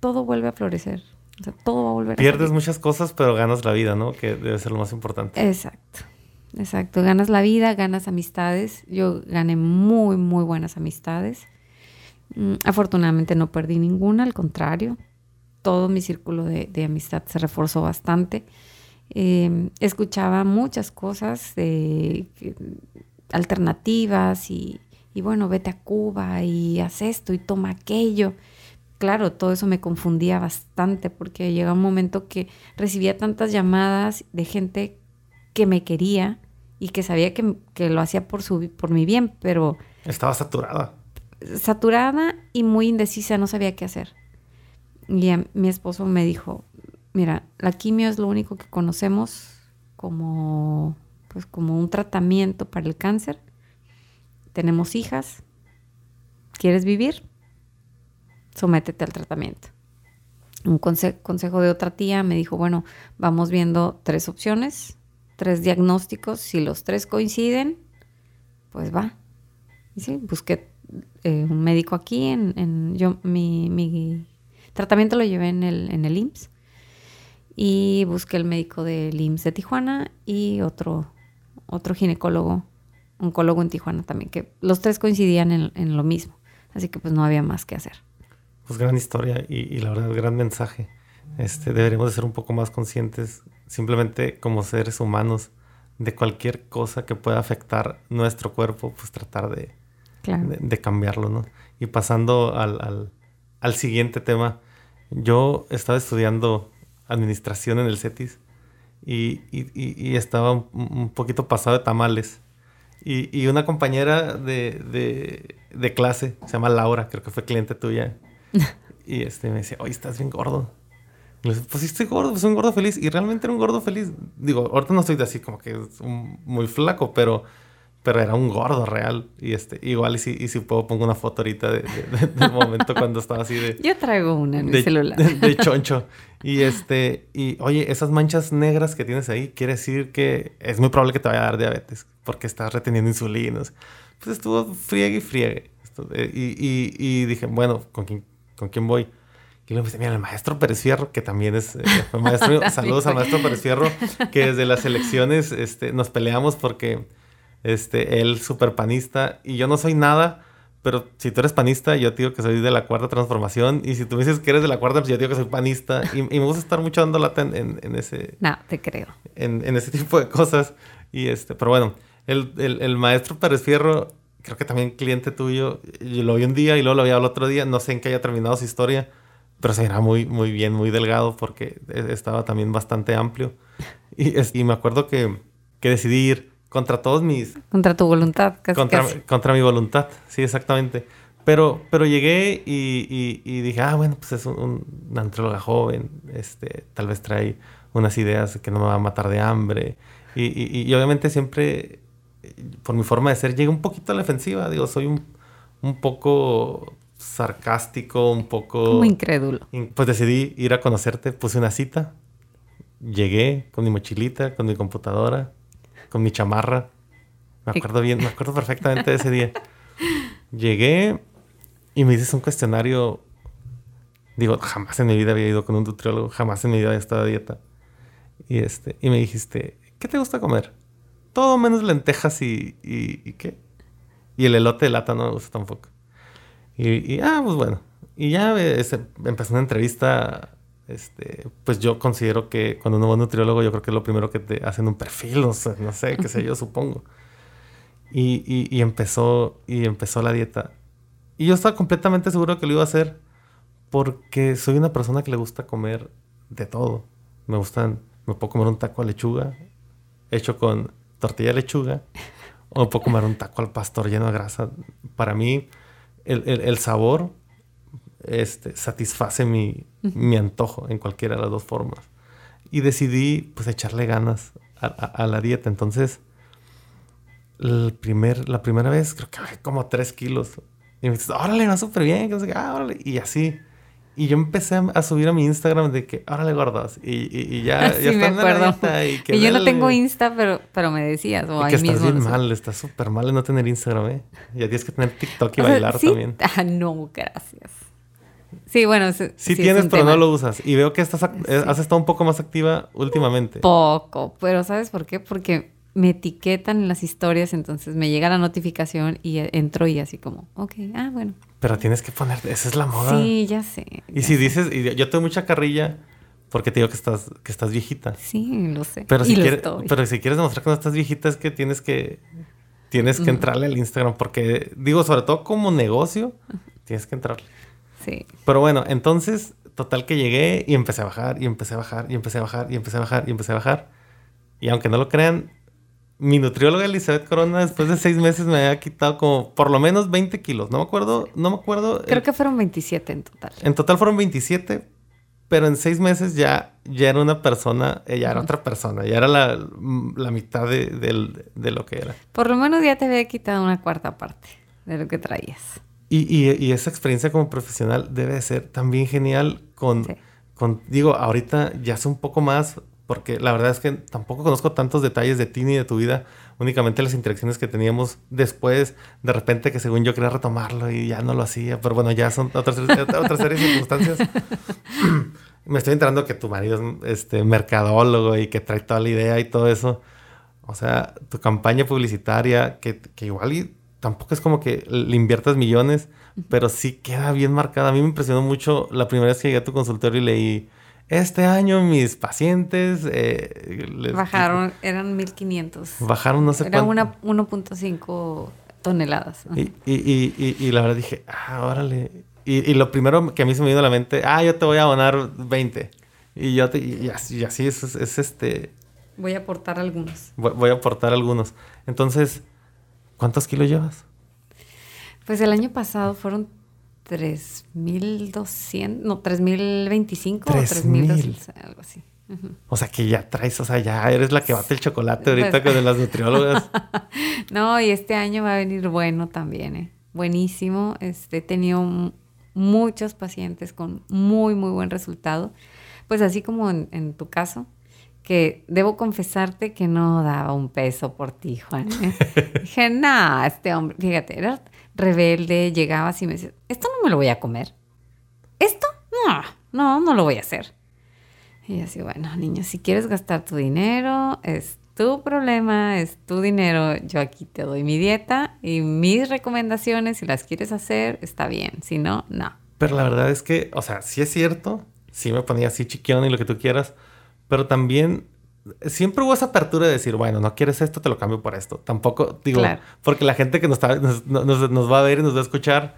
todo vuelve a florecer. O sea, todo va a volver Pierdes a muchas cosas, pero ganas la vida, ¿no? Que debe ser lo más importante. Exacto. Exacto, ganas la vida, ganas amistades. Yo gané muy, muy buenas amistades. Mm, afortunadamente no perdí ninguna, al contrario, todo mi círculo de, amistad se reforzó bastante. Em, escuchaba muchas cosas alternativas y, y, bueno, vete a Cuba y haz esto y toma aquello. Claro, todo eso me confundía bastante porque llega un momento que recibía tantas llamadas de gente que me quería y que sabía que, lo hacía por, su, por mi bien, pero... Estaba saturada. Saturada y muy indecisa, no sabía qué hacer. Y mi esposo me dijo, mira, la quimio es lo único que conocemos como, pues, como un tratamiento para el cáncer. Tenemos hijas. ¿Quieres vivir? Sométete al tratamiento. Un consejo de otra tía me dijo, bueno, vamos viendo tres opciones, tres diagnósticos. Si los tres coinciden, pues va. Y sí, busqué eh, un médico aquí. En, yo, mi, mi, tratamiento lo llevé en el, en el IMSS. Y busqué el médico del IMSS de Tijuana y otro, otro ginecólogo, oncólogo en Tijuana también, que los tres coincidían en, lo mismo. Así que pues no había más que hacer. Pues gran historia y, y la verdad, gran mensaje. Este, deberíamos de ser un poco más conscientes simplemente como seres humanos, de cualquier cosa que pueda afectar nuestro cuerpo, pues tratar de, de, cambiarlo, ¿no? Y pasando al, al, siguiente tema, yo estaba estudiando administración en el CETIS y, y, y estaba un, poquito pasado de tamales. Y, una compañera de, de, de, clase, se llama Laura, creo que fue cliente tuya, y este, me decía, oye, estás bien gordo pues sí estoy gordo, pues soy un gordo feliz. Y realmente era un gordo feliz. Digo, ahorita no estoy así como que muy flaco, pero, pero era un gordo real. Y este, igual y si, y si puedo pongo una foto ahorita de, del momento cuando estaba así de... Yo traigo una en mi celular. De, choncho. Y este, y oye, esas manchas negras que tienes ahí, quiere decir que es muy probable que te vaya a dar diabetes, porque estás reteniendo insulinas. Pues estuvo friegue y friegue. Eh, y, y, y dije, bueno, ¿con quién, ¿con quién voy? Y luego me dice, mira, el maestro Pérez Fierro, que también es eh, maestro, saludos al maestro Pérez Fierro, que desde las elecciones este, nos peleamos porque este, él súper panista y yo no soy nada, pero si tú eres panista, yo te digo que soy de la cuarta transformación y si tú me dices que eres de la cuarta, pues yo digo que soy panista y, me gusta estar mucho dando lata en, en, ese... No, te creo. En, en, ese tipo de cosas. Y este, pero bueno, el, el, el maestro Pérez Fierro creo que también cliente tuyo, yo lo vi un día y luego lo vi al otro día, no sé en qué haya terminado su historia, pero se era muy, muy bien, muy delgado porque e, estaba también bastante amplio. Y, y me acuerdo que, que, decidí ir contra todos mis... Contra tu voluntad, casi. Contra, contra mi voluntad, sí, exactamente. Pero, pero llegué y, y, dije, ah, bueno, pues es un, una antróloga joven, este, tal vez trae unas ideas que no me va a matar de hambre. Y, y, obviamente siempre, por mi forma de ser, llegué un poquito a la defensiva. Digo, soy un, un poco sarcástico, un poco... Muy incrédulo. Pues decidí ir a conocerte, puse una cita, llegué con mi mochilita, con mi computadora, con mi chamarra. Me acuerdo bien, me acuerdo perfectamente de ese día. Llegué y me dices un cuestionario. Digo, jamás en mi vida había ido con un nutriólogo, jamás en mi vida había estado a dieta. Y, este, y me dijiste, ¿qué te gusta comer? Todo menos lentejas y, y, y qué. Y el elote de lata no me gusta tampoco. Y, ah, pues bueno. Y ya ese, empezó una entrevista. Este, pues yo considero que cuando uno va a un nutriólogo, yo creo que es lo primero que te hacen un perfil, no sé, no sé qué sé yo, supongo. Y, empezó, y empezó la dieta. Y yo estaba completamente seguro que lo iba a hacer porque soy una persona que le gusta comer de todo. Me gustan, me puedo comer un taco de lechuga hecho con tortilla de lechuga o me puedo comer un taco al pastor lleno de grasa. Para mí, el, sabor este, satisface mi, antojo en cualquiera de las dos formas. Y decidí pues echarle ganas a, la dieta. Entonces, el primer, la primera vez creo que bajé como tres kilos. Y me dices, órale, va súper bien. Ah, y así. Y yo empecé a, subir a mi Instagram de que, órale gordos. Y, y, ya, sí, ya me acuerdo. y, que yo no tengo Insta, pero, pero me decías. O y que estás bien mal, estás súper mal no tener Instagram, ¿eh? Ya tienes que tener TikTok y bailar también. Ah, no, gracias. Sí, bueno. Sí, sí tienes, pero no lo usas. Y veo que estás, eh, has estado un poco más activa últimamente. Poco, pero ¿sabes por qué? Porque me etiquetan en las historias, entonces me llega la notificación y entro y así como, ok, ah, bueno. Pero tienes que poner, esa es la moda. Sí, ya sé. y si dices, y yo tengo mucha carrilla porque te digo que estás, que estás viejita. Sí, lo sé. Pero si, quieres, pero si quieres demostrar que no estás viejita es que tienes que, tienes que entrarle al Instagram porque, digo, sobre todo como negocio, tienes que entrarle. Sí. Pero bueno, entonces, total que llegué y empecé a bajar y empecé a bajar y empecé a bajar y empecé a bajar y empecé a bajar. Y aunque no lo crean, mi nutrióloga Elizabeth Corona después de seis meses me había quitado como por lo menos 20 kilos. No me acuerdo, no me acuerdo. Creo que fueron 27 en total. En total fueron 27, pero en seis meses ya, ya era una persona, ella era otra persona, ya era la, mitad de, lo que era. Por lo menos ya te había quitado una cuarta parte de lo que traías. Y, esa experiencia como profesional debe ser también genial con, con, digo, ahorita ya es un poco más porque la verdad es que tampoco conozco tantos detalles de ti ni de tu vida, únicamente las interacciones que teníamos después, de repente que según yo quería retomarlo y ya no lo hacía, pero bueno, ya son otras, otras series de circunstancias. Me estoy enterando que tu marido es este, mercadólogo y que trae toda la idea y todo eso. O sea, tu campaña publicitaria, que, que igual y tampoco es como que le inviertas millones, pero sí queda bien marcada. A mí me impresionó mucho la primera vez que llegué a tu consultorio y leí este año mis pacientes... Eh, Bajaron, eran 1500. Bajaron no sé Era 1.5 toneladas. Y, y, y, y, la verdad dije, ah, órale. Y, lo primero que a mí se me vino a la mente, ah, yo te voy a abonar 20. Y yo te, y así, así es, es, este... Voy a aportar algunos. Voy, voy a aportar algunos. Entonces, ¿cuántos kilos llevas? Pues el año pasado fueron 3.200, no, 3.025 o 3.200, algo así. O sea que ya traes, o sea, ya eres la que bate el chocolate ahorita con las nutriólogas. no, y este año va a venir bueno también, ¿eh? Buenísimo. Este, he tenido muchos pacientes con muy, muy buen resultado. Pues así como en, tu caso, que debo confesarte que no daba un peso por ti, Juan. Dije, no, este hombre, fíjate, era rebelde, llegabas y me decías, esto no me lo voy a comer. ¿Esto? No, no, no lo voy a hacer. Y así, bueno, niño, si quieres gastar tu dinero, es tu problema, es tu dinero. Yo aquí te doy mi dieta y mis recomendaciones. Si las quieres hacer, está bien. Si no, no. Pero la verdad es que, o sea, sí es cierto, sí me ponía así chiquión y lo que tú quieras, pero también siempre hubo esa apertura de decir, bueno, no quieres esto, te lo cambio por esto. Tampoco, digo, porque la gente que nos, nos, va a ver y nos va a escuchar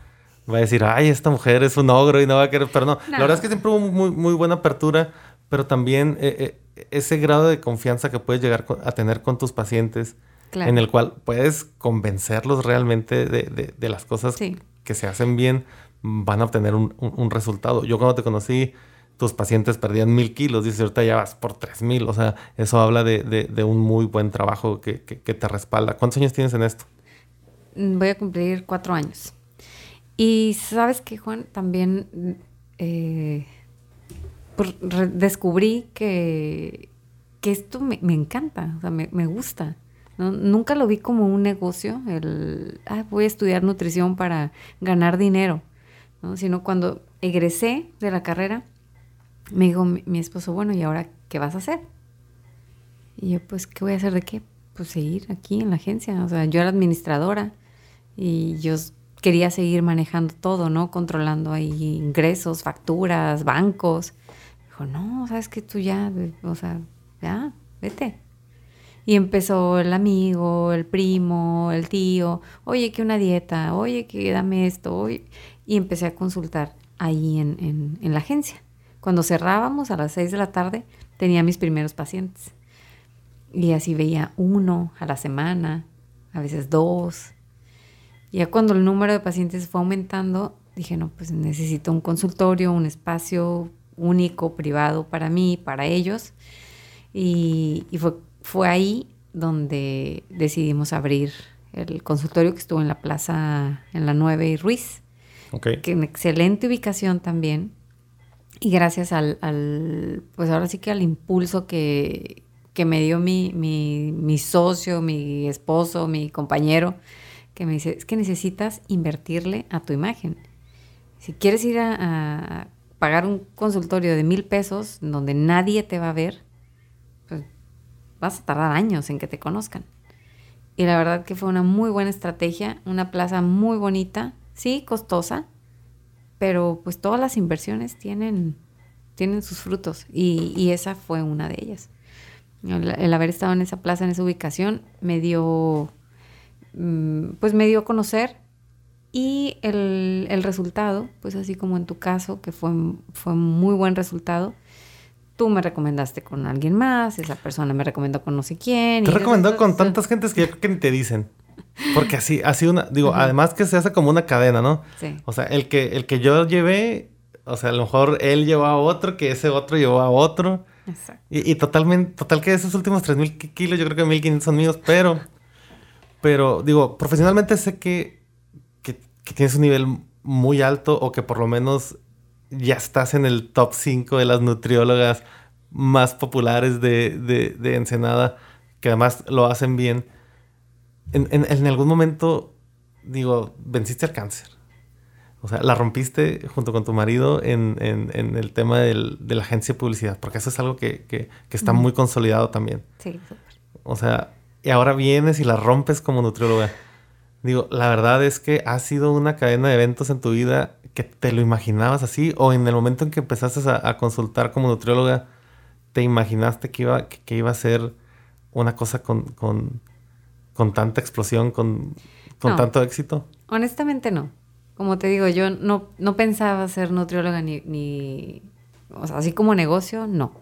va a decir, ay, esta mujer es un ogro y no va a querer, pero no, la verdad es que siempre hubo muy, muy buena apertura, pero también eh, eh, ese grado de confianza que puedes llegar a tener con tus pacientes, en el cual puedes convencerlos realmente de, de, las cosas que se hacen bien, van a obtener un, un resultado. Yo cuando te conocí, tus pacientes perdían mil kilos, dices, ahorita ya vas por tres mil. O sea, eso habla de, un muy buen trabajo que, te respalda. ¿Cuántos años tienes en esto? Mm, voy a cumplir cuatro años. Y sabes que, Juan, también eh, descubrí que, esto me, encanta, o sea, me, gusta. Nunca lo vi como un negocio, el, voy a estudiar nutrición para ganar dinero, sino cuando egresé de la carrera, me dijo mi, esposo, bueno, ¿y ahora qué vas a hacer? Y yo, pues, ¿qué voy a hacer de qué? Pues seguir aquí en la agencia. O sea, yo era administradora y yo quería seguir manejando todo, ¿no? Controlando ahí ingresos, facturas, bancos. Dijo, no, sabes que tú ya, o sea, ya, vete. Y empezó el amigo, el primo, el tío, oye, que una dieta, oye, que dame esto, y empecé a consultar ahí en, en la agencia. Cuando cerrábamos a las 6 de la tarde, tenía mis primeros pacientes. Y así veía uno a la semana, a veces dos. Ya cuando el número de pacientes fue aumentando, dije, no, pues necesito un consultorio, un espacio único, privado para mí, para ellos. Y, fue, fue ahí donde decidimos abrir el consultorio que estuvo en la plaza, en la 9 y Ruiz. Okay. Que en excelente ubicación también Y gracias al, pues ahora sí que al impulso que, que me dio mi, mi, socio, mi esposo, mi compañero, que me dice, es que necesitas invertirle a tu imagen. Si quieres ir a, a pagar un consultorio de mil pesos donde nadie te va a ver, pues vas a tardar años en que te conozcan. Y la verdad que fue una muy buena estrategia, una plaza muy bonita, sí, costosa, pero pues todas las inversiones tienen, tienen sus frutos y, y esa fue una de ellas. El, haber estado en esa plaza, en esa ubicación, me dio, mm, pues me dio a conocer y el, el, resultado, pues así como en tu caso, que fue, fue muy buen resultado, tú me recomendaste con alguien más, esa persona me recomendó con no sé quién. Te recomendó con tantas gentes que yo creo que ni te dicen. Porque así, así una, digo, además que se hace como una cadena, ¿no? Sí. O sea, el que, el que yo llevé, o sea, a lo mejor él llevó a otro, que ese otro llevó a otro. Exacto. Y, totalmente, total que esos últimos 3.000 kilos, yo creo que 1.500 son míos, pero, pero digo, profesionalmente sé que, que, tienes un nivel muy alto o que por lo menos ya estás en el top 5 de las nutriólogas más populares de, de, de Ensenada, que además lo hacen bien. En, en, en, algún momento, digo, venciste el cáncer. O sea, la rompiste junto con tu marido en, en el tema del, de la agencia de publicidad, porque eso es algo que, que, que está muy consolidado también. Sí, súper. O sea, y ahora vienes y la rompes como nutrióloga. Digo, la verdad es que ha sido una cadena de eventos en tu vida que te lo imaginabas así, o en el momento en que empezaste a, a consultar como nutrióloga, te imaginaste que iba, que, iba a ser una cosa con, con, con tanta explosión, con, con tanto éxito? Honestamente no como te digo, yo no, no pensaba ser nutrióloga ni, ni, o sea, así como negocio, no.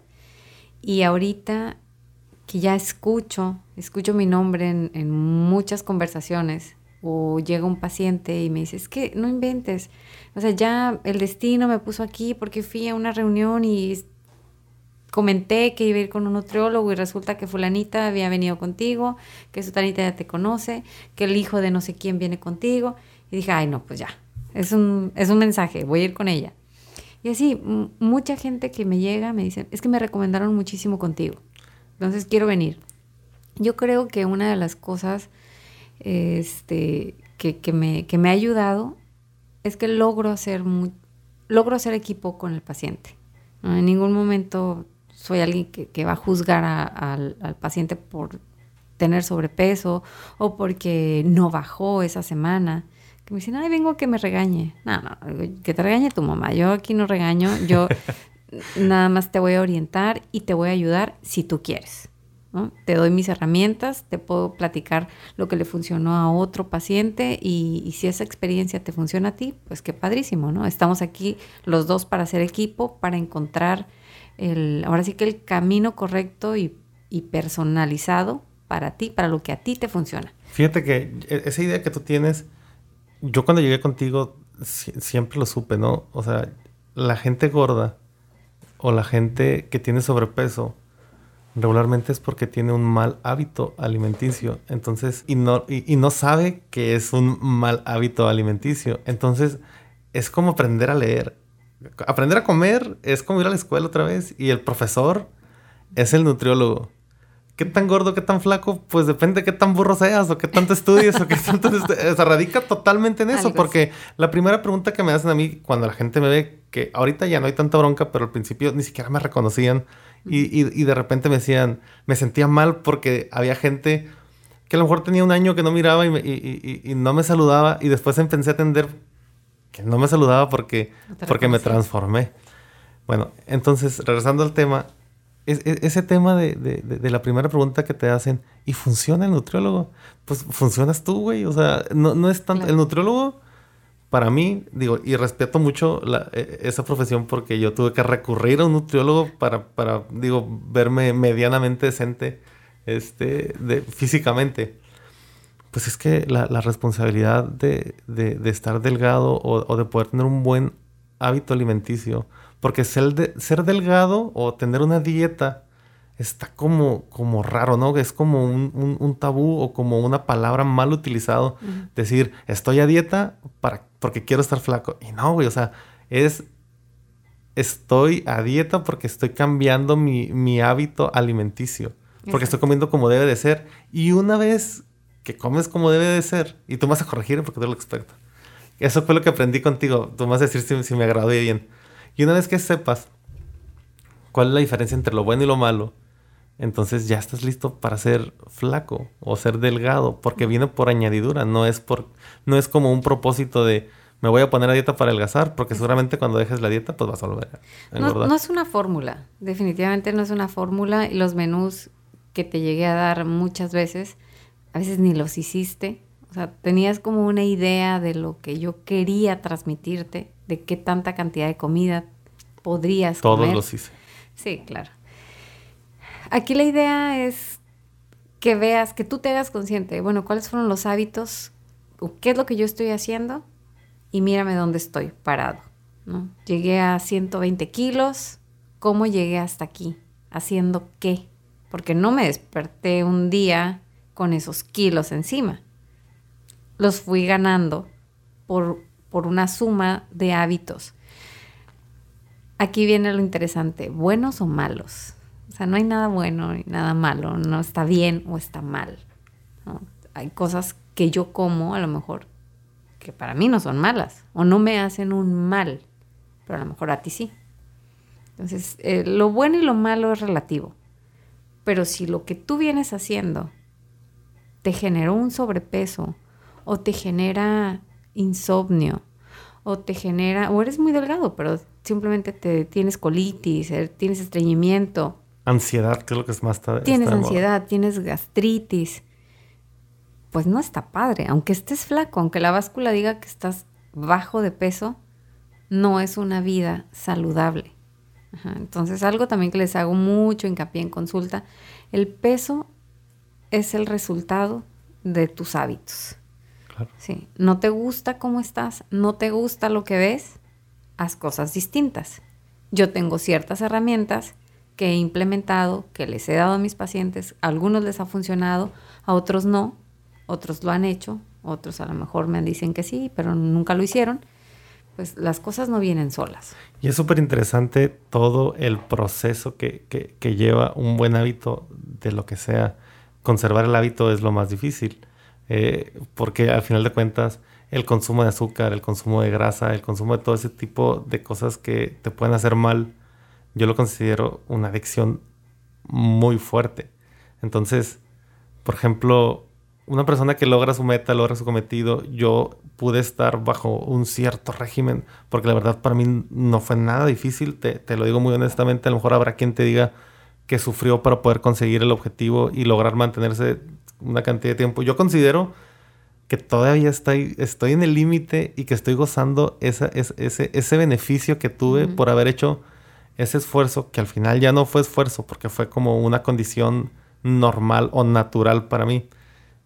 Y ahorita que ya escucho, escucho mi nombre en, en muchas conversaciones, o llega un paciente y me dice, es que no inventes, o sea, ya el destino me puso aquí porque fui a una reunión y comenté que iba a ir con un nutriólogo y resulta que fulanita había venido contigo, que su tanita ya te conoce, que el hijo de no sé quién viene contigo. Y dije, ay, no, pues ya, es un, es un mensaje, voy a ir con ella. Y así, mucha gente que me llega me dice, es que me recomendaron muchísimo contigo, entonces quiero venir. Yo creo que una de las cosas este, que, que, me, que me ha ayudado es que logro hacer, logro hacer equipo con el paciente. En ningún momento soy alguien que, que va a juzgar al, al paciente por tener sobrepeso o porque no bajó esa semana me dicen, ay, vengo a que me regañe. No, no, que te regañe tu mamá. Yo aquí no regaño, yo nada más te voy a orientar y te voy a ayudar si tú quieres. ¿no? Te doy mis herramientas, te puedo platicar lo que le funcionó a otro paciente y, si esa experiencia te funciona a ti, pues qué padrísimo, ¿no? Estamos aquí los dos para hacer equipo, para encontrar el, ahora sí que el camino correcto y, y personalizado para ti, para lo que a ti te funciona. Fíjate que e, esa idea que tú tienes yo cuando llegué contigo siempre lo supe, ¿no? O sea, la gente gorda o la gente que tiene sobrepeso regularmente es porque tiene un mal hábito alimenticio. Entonces, y no, y, no sabe que es un mal hábito alimenticio. Entonces, es como aprender a leer. Aprender a comer es como ir a la escuela otra vez y el profesor es el nutriólogo. ¿Qué tan gordo, qué tan flaco? Pues depende de qué tan burro seas o qué tanto estudies o qué tanto... se radica totalmente en eso, porque la primera pregunta que me hacen a mí cuando la gente me ve, que ahorita ya no hay tanta bronca, pero al principio ni siquiera me reconocían y, de repente me decían, me sentía mal porque había gente que a lo mejor tenía un año que no miraba y, y no me saludaba y después empecé a atender que no me saludaba porque, porque me transformé. Bueno, entonces, regresando al tema, ese tema de, la primera pregunta que te hacen, ¿y funciona el nutriólogo? Pues funcionas tú, güey. O sea, no, es tanto. El nutriólogo, para mí, digo, y respeto mucho e, esa profesión porque yo tuve que recurrir a un nutriólogo para, para digo, verme medianamente decente este, de, físicamente. Pues es que la, responsabilidad de, estar delgado o, o de poder tener un buen hábito alimenticio porque ser, de, ser delgado o tener una dieta está como, como raro, ¿no? Es como un, tabú o como una palabra mal utilizado. Decir, estoy a dieta para, porque quiero estar flaco. Y no, güey, o sea, es, estoy a dieta porque estoy cambiando mi, hábito alimenticio. Porque estoy comiendo como debe de ser. Y una vez que comes como debe de ser, y tú me vas a corregir porque tú eres el experto. Eso fue lo que aprendí contigo. Tú me vas a decir si, si me agradó bien. Y una vez que sepas cuál es la diferencia entre lo bueno y lo malo, entonces ya estás listo para ser flaco o ser delgado, porque viene por añadidura, no es por, no es como un propósito de me voy a poner a dieta para adelgazar, porque seguramente cuando dejes la dieta, pues vas a volver a engordar. No, es una fórmula, definitivamente no es una fórmula. Y los menús que te llegué a dar muchas veces, a veces ni los hiciste. O sea, tenías como una idea de lo que yo quería transmitirte, de qué tanta cantidad de comida podrías Todos los hice. Sí, claro. Aquí la idea es que veas, que tú te hagas consciente, bueno, cuáles fueron los hábitos, o qué es lo que yo estoy haciendo y mírame dónde estoy parado. ¿no? Llegué a 120 kilos, ¿cómo llegué hasta aquí? ¿Haciendo qué? Porque no me desperté un día con esos kilos encima. Los fui ganando por, por una suma de hábitos. Aquí viene lo interesante, buenos o malos. O sea, no hay nada bueno ni nada malo, no está bien o está mal. Hay cosas que yo como a lo mejor que para mí no son malas o no me hacen un mal, pero a lo mejor a ti sí. Entonces, eh, lo bueno y lo malo es relativo. Pero si lo que tú vienes haciendo te generó un sobrepeso o te genera insomnio o te genera, o eres muy delgado, pero simplemente te tienes colitis, eh, tienes estreñimiento. Ansiedad, que es lo que es más... tienes ansiedad, tienes gastritis, pues no está padre. Aunque estés flaco, aunque la báscula diga que estás bajo de peso, no es una vida saludable. Entonces, algo también que les hago mucho hincapié en consulta, el peso es el resultado de tus hábitos. Sí. No te gusta cómo estás, no te gusta lo que ves, haz cosas distintas. Yo tengo ciertas herramientas que he implementado, que les he dado a mis pacientes, a algunos les ha funcionado, a otros no, otros lo han hecho, otros a lo mejor me dicen que sí, pero nunca lo hicieron. Pues las cosas no vienen solas. Y es súper interesante todo el proceso que, que, lleva un buen hábito de lo que sea. Conservar el hábito es lo más difícil, eh, porque al final de cuentas el consumo de azúcar, el consumo de grasa, el consumo de todo ese tipo de cosas que te pueden hacer mal, yo lo considero una adicción muy fuerte. Entonces, por ejemplo, una persona que logra su meta, logra su cometido, yo pude estar bajo un cierto régimen, porque la verdad para mí no fue nada difícil, te, lo digo muy honestamente, a lo mejor habrá quien te diga que sufrió para poder conseguir el objetivo y lograr mantenerse una cantidad de tiempo. Yo considero que todavía estoy, estoy en el límite y que estoy gozando ese, ese, beneficio que tuve por haber hecho ese esfuerzo, que al final ya no fue esfuerzo, porque fue como una condición normal o natural para mí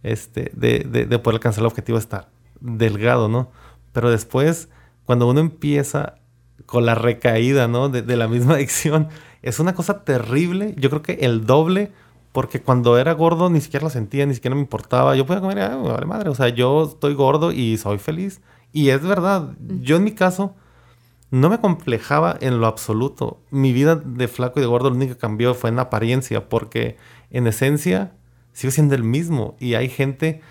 este, de, de, poder alcanzar el objetivo de estar delgado, ¿no? Pero después, cuando uno empieza con la recaída, ¿no? De, la misma adicción, es una cosa terrible. Yo creo que el doble, porque cuando era gordo ni siquiera lo sentía, ni siquiera me importaba. Yo podía comer, ah, vale madre, o sea, yo estoy gordo y soy feliz. Y es verdad, yo en mi caso no me complejaba en lo absoluto. Mi vida de flaco y de gordo lo único que cambió fue en apariencia, porque en esencia sigue siendo el mismo. Y hay gente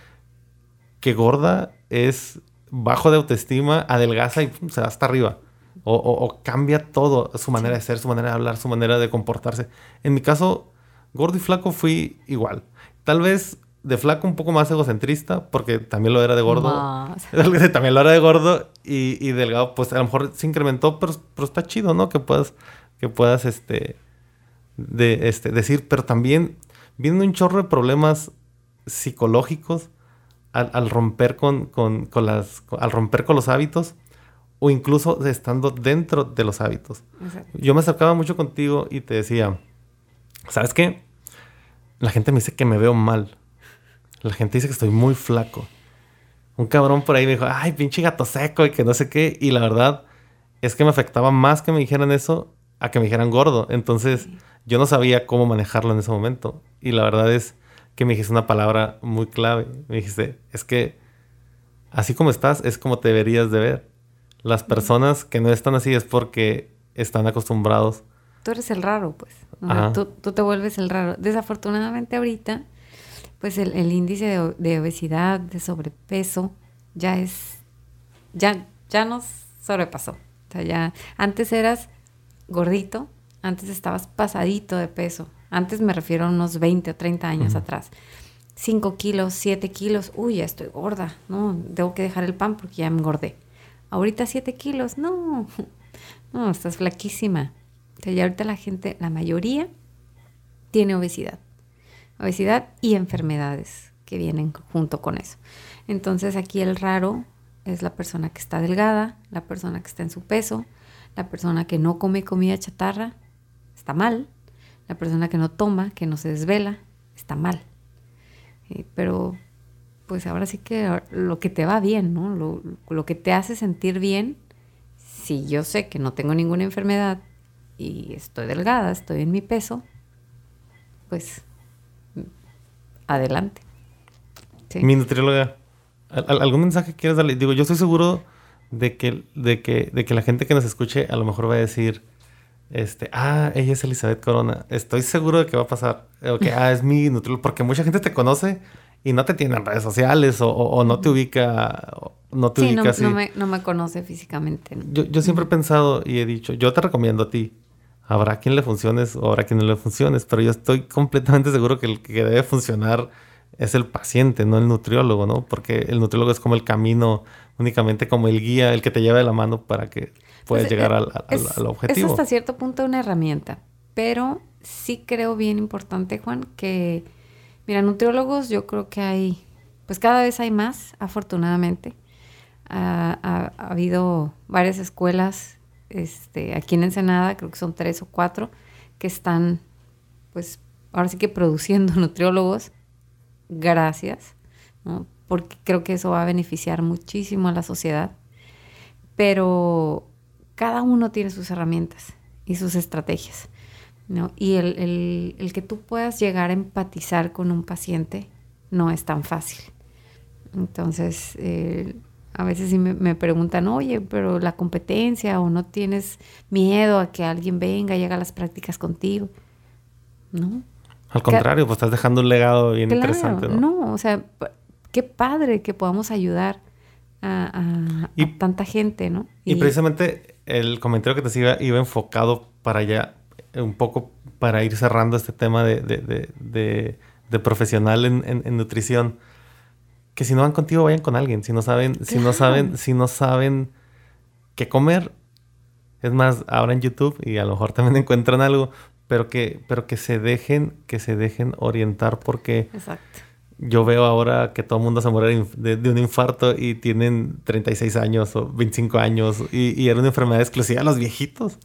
que gorda es bajo de autoestima, adelgaza y se va hasta arriba. O, cambia todo, su manera de ser, su manera de hablar, su manera de comportarse. En mi caso, gordo y flaco fui igual. Tal vez de flaco un poco más egocentrista, porque también lo era de gordo. también lo era de gordo y, y, delgado, pues a lo mejor se incrementó, pero, pero está chido, ¿no? Que puedas, que puedas este, de, este, decir, pero también viene un chorro de problemas psicológicos al, romper con, las, al romper con los hábitos o incluso estando dentro de los hábitos. Yo me acercaba mucho contigo y te decía, ¿sabes qué? La gente me dice que me veo mal. La gente dice que estoy muy flaco. Un cabrón por ahí me dijo, ay, pinche gato seco y que no sé qué. Y la verdad es que me afectaba más que me dijeran eso a que me dijeran gordo. Entonces yo no sabía cómo manejarlo en ese momento. Y la verdad es que me dijiste una palabra muy clave. Me dijiste, es que así como estás es como te deberías de ver. Las personas que no están así es porque están acostumbrados. Tú eres el raro, pues. Tú, tú, te vuelves el raro. Desafortunadamente ahorita, pues el, el índice de, de, obesidad, de sobrepeso, ya es, ya, ya nos sobrepasó. O sea, ya, antes eras gordito, antes estabas pasadito de peso. Antes me refiero a unos 20 o 30 años atrás. 5 kilos, 7 kilos, uy, ya estoy gorda, ¿no? Tengo que dejar el pan porque ya me engordé. Ahorita 7 kilos, no, no, estás flaquísima. O sea, ya ahorita la gente, la mayoría, tiene obesidad. Obesidad y enfermedades que vienen junto con eso. Entonces aquí el raro es la persona que está delgada, la persona que está en su peso, la persona que no come comida chatarra, está mal. La persona que no toma, que no se desvela, está mal. Eh, pero pues ahora sí que lo que te va bien, ¿no? Lo, lo, que te hace sentir bien, si yo sé que no tengo ninguna enfermedad y estoy delgada, estoy en mi peso, pues adelante. Mi nutrióloga, ¿algún mensaje quieres darle? Digo, yo estoy seguro de que, de, que, de que la gente que nos escuche a lo mejor va a decir, este, ah, ella es Elizabeth Corona. Estoy seguro de que va a pasar. O que, ah, es mi nutriólogo. Porque mucha gente te conoce y no te tiene en redes sociales o, no te ubica. No te ubica no, No, me, no me conoce físicamente. Yo, yo siempre he pensado y he dicho, yo te recomiendo a ti. Habrá quien le funciones o habrá quien no le funciones, pero yo estoy completamente seguro que el que debe funcionar es el paciente, no el nutriólogo, ¿no? Porque el nutriólogo es como el camino, únicamente como el guía, el que te lleva de la mano para que puedes pues, llegar eh, al, objetivo. Es hasta cierto punto una herramienta, pero sí creo bien importante, Juan, que, mira, nutriólogos yo creo que hay, pues cada vez hay más, afortunadamente. Ha, habido varias escuelas este, aquí en Ensenada, creo que son tres o cuatro, que están, pues, ahora sí que produciendo nutriólogos. Gracias, porque creo que eso va a beneficiar muchísimo a la sociedad. Pero cada uno tiene sus herramientas y sus estrategias. ¿No? Y el, el, que tú puedas llegar a empatizar con un paciente no es tan fácil. Entonces, eh, a veces sí me, preguntan, oye, pero la competencia o no tienes miedo a que alguien venga y haga las prácticas contigo. No. Al contrario, pues estás dejando un legado bien interesante. ¿no? no, o sea, qué padre que podamos ayudar a, tanta gente, ¿no? Y, precisamente el comentario que te siga iba enfocado para allá, un poco para ir cerrando este tema de, de, profesional en, nutrición. Que si no van contigo, vayan con alguien. Si no saben, si no saben, si no saben qué comer, es más, abran YouTube y a lo mejor también encuentran algo, pero que, pero que se dejen, que se dejen orientar porque Exacto yo veo ahora que todo el mundo se muere de, un infarto y tienen 36 años o 25 años y, y, era una enfermedad exclusiva de los viejitos.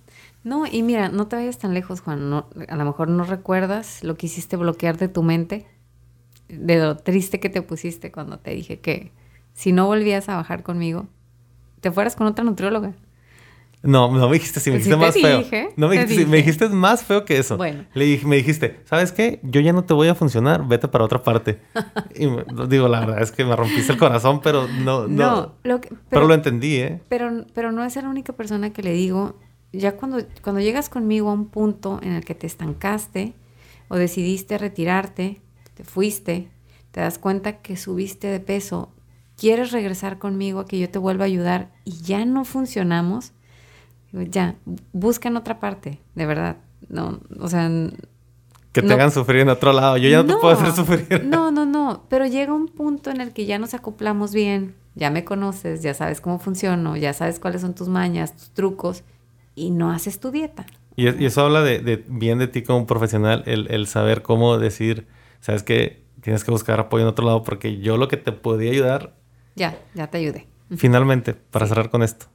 No, y mira, no te vayas tan lejos, Juan. a lo mejor no recuerdas lo que hiciste bloquear de tu mente, de lo triste que te pusiste cuando te dije que si no volvías a bajar conmigo, te fueras con otra nutrióloga. No, no me dijiste sí, me dijiste más feo. no me dijiste, me dijiste más feo que eso. Bueno. Le dije, me dijiste, ¿sabes qué? Yo ya no te voy a funcionar, vete para otra parte. y digo, la verdad es que me rompiste el corazón, pero no, no. lo pero, lo entendí, ¿eh? Pero, pero no es la única persona que le digo, ya cuando, cuando llegas conmigo a un punto en el que te estancaste o decidiste retirarte, te fuiste, te das cuenta que subiste de peso, quieres regresar conmigo a que yo te vuelva a ayudar y ya no funcionamos ya, busca en otra parte, de verdad. No, o sea... Que te hagan sufrir en otro lado. Yo ya no, te puedo hacer sufrir. No, no, no. Pero llega un punto en el que ya nos acoplamos bien. Ya me conoces, ya sabes cómo funciono, ya sabes cuáles son tus mañas, tus trucos, y no haces tu dieta. Y, eso habla de, bien de ti como profesional, el, saber cómo decir, sabes que tienes que buscar apoyo en otro lado, porque yo lo que te podía ayudar. Ya, ya te ayudé. Finalmente, para cerrar con esto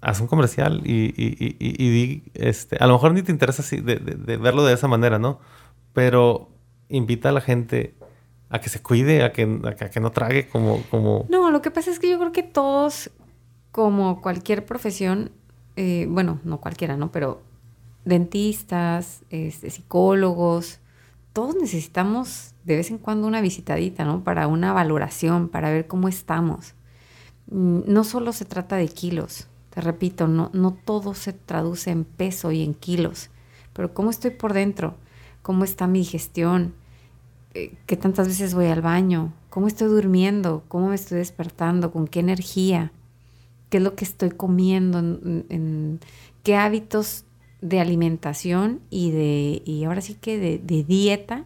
haz un comercial y, y, y, di, este, a lo mejor ni te interesa así de, verlo de esa manera, ¿no? Pero invita a la gente a que se cuide, a que, a que no trague como, como... No, lo que pasa es que yo creo que todos, como cualquier profesión, eh, bueno, no cualquiera, ¿no? Pero dentistas, este, psicólogos, todos necesitamos de vez en cuando una visitadita, ¿no? Para una valoración, para ver cómo estamos. Mm, no solo se trata de kilos, te repito, no, no todo se traduce en peso y en kilos, pero cómo estoy por dentro, cómo está mi digestión, eh, qué tantas veces voy al baño, cómo estoy durmiendo, cómo me estoy despertando, con qué energía, qué es lo que estoy comiendo, en, qué hábitos de alimentación y de y ahora sí que de, dieta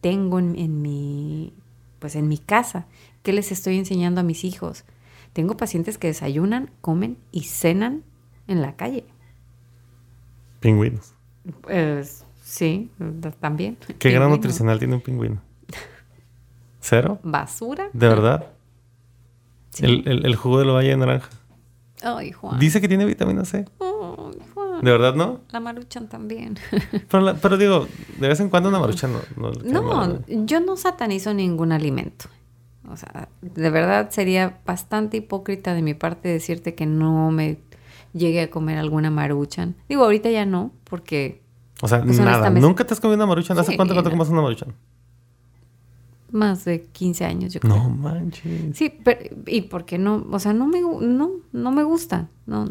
tengo en, en, mi pues en mi casa, qué les estoy enseñando a mis hijos, tengo pacientes que desayunan, comen y cenan en la calle. Pingüinos. Pues sí, también. ¿Qué gran nutricional tiene un pingüino? ¿Cero? ¿Basura? ¿De verdad? El, jugo de la valle de naranja. Ay, Juan. Dice que tiene vitamina C. Ay, Juan. ¿De verdad no? La maruchan también. pero, digo, de vez en cuando una maruchan no. No, yo no satanizo ningún alimento. O sea, de verdad sería bastante hipócrita de mi parte decirte que no me llegue a comer alguna maruchan. Digo, ahorita ya no, porque... O sea, pues, nada. ¿Nunca te has comido una maruchan? ¿Hace cuánto que te comes una maruchan? Más de 15 años, yo creo. No manches. Sí, pero... ¿Y por qué no? O sea, no me, no, no me gusta. No,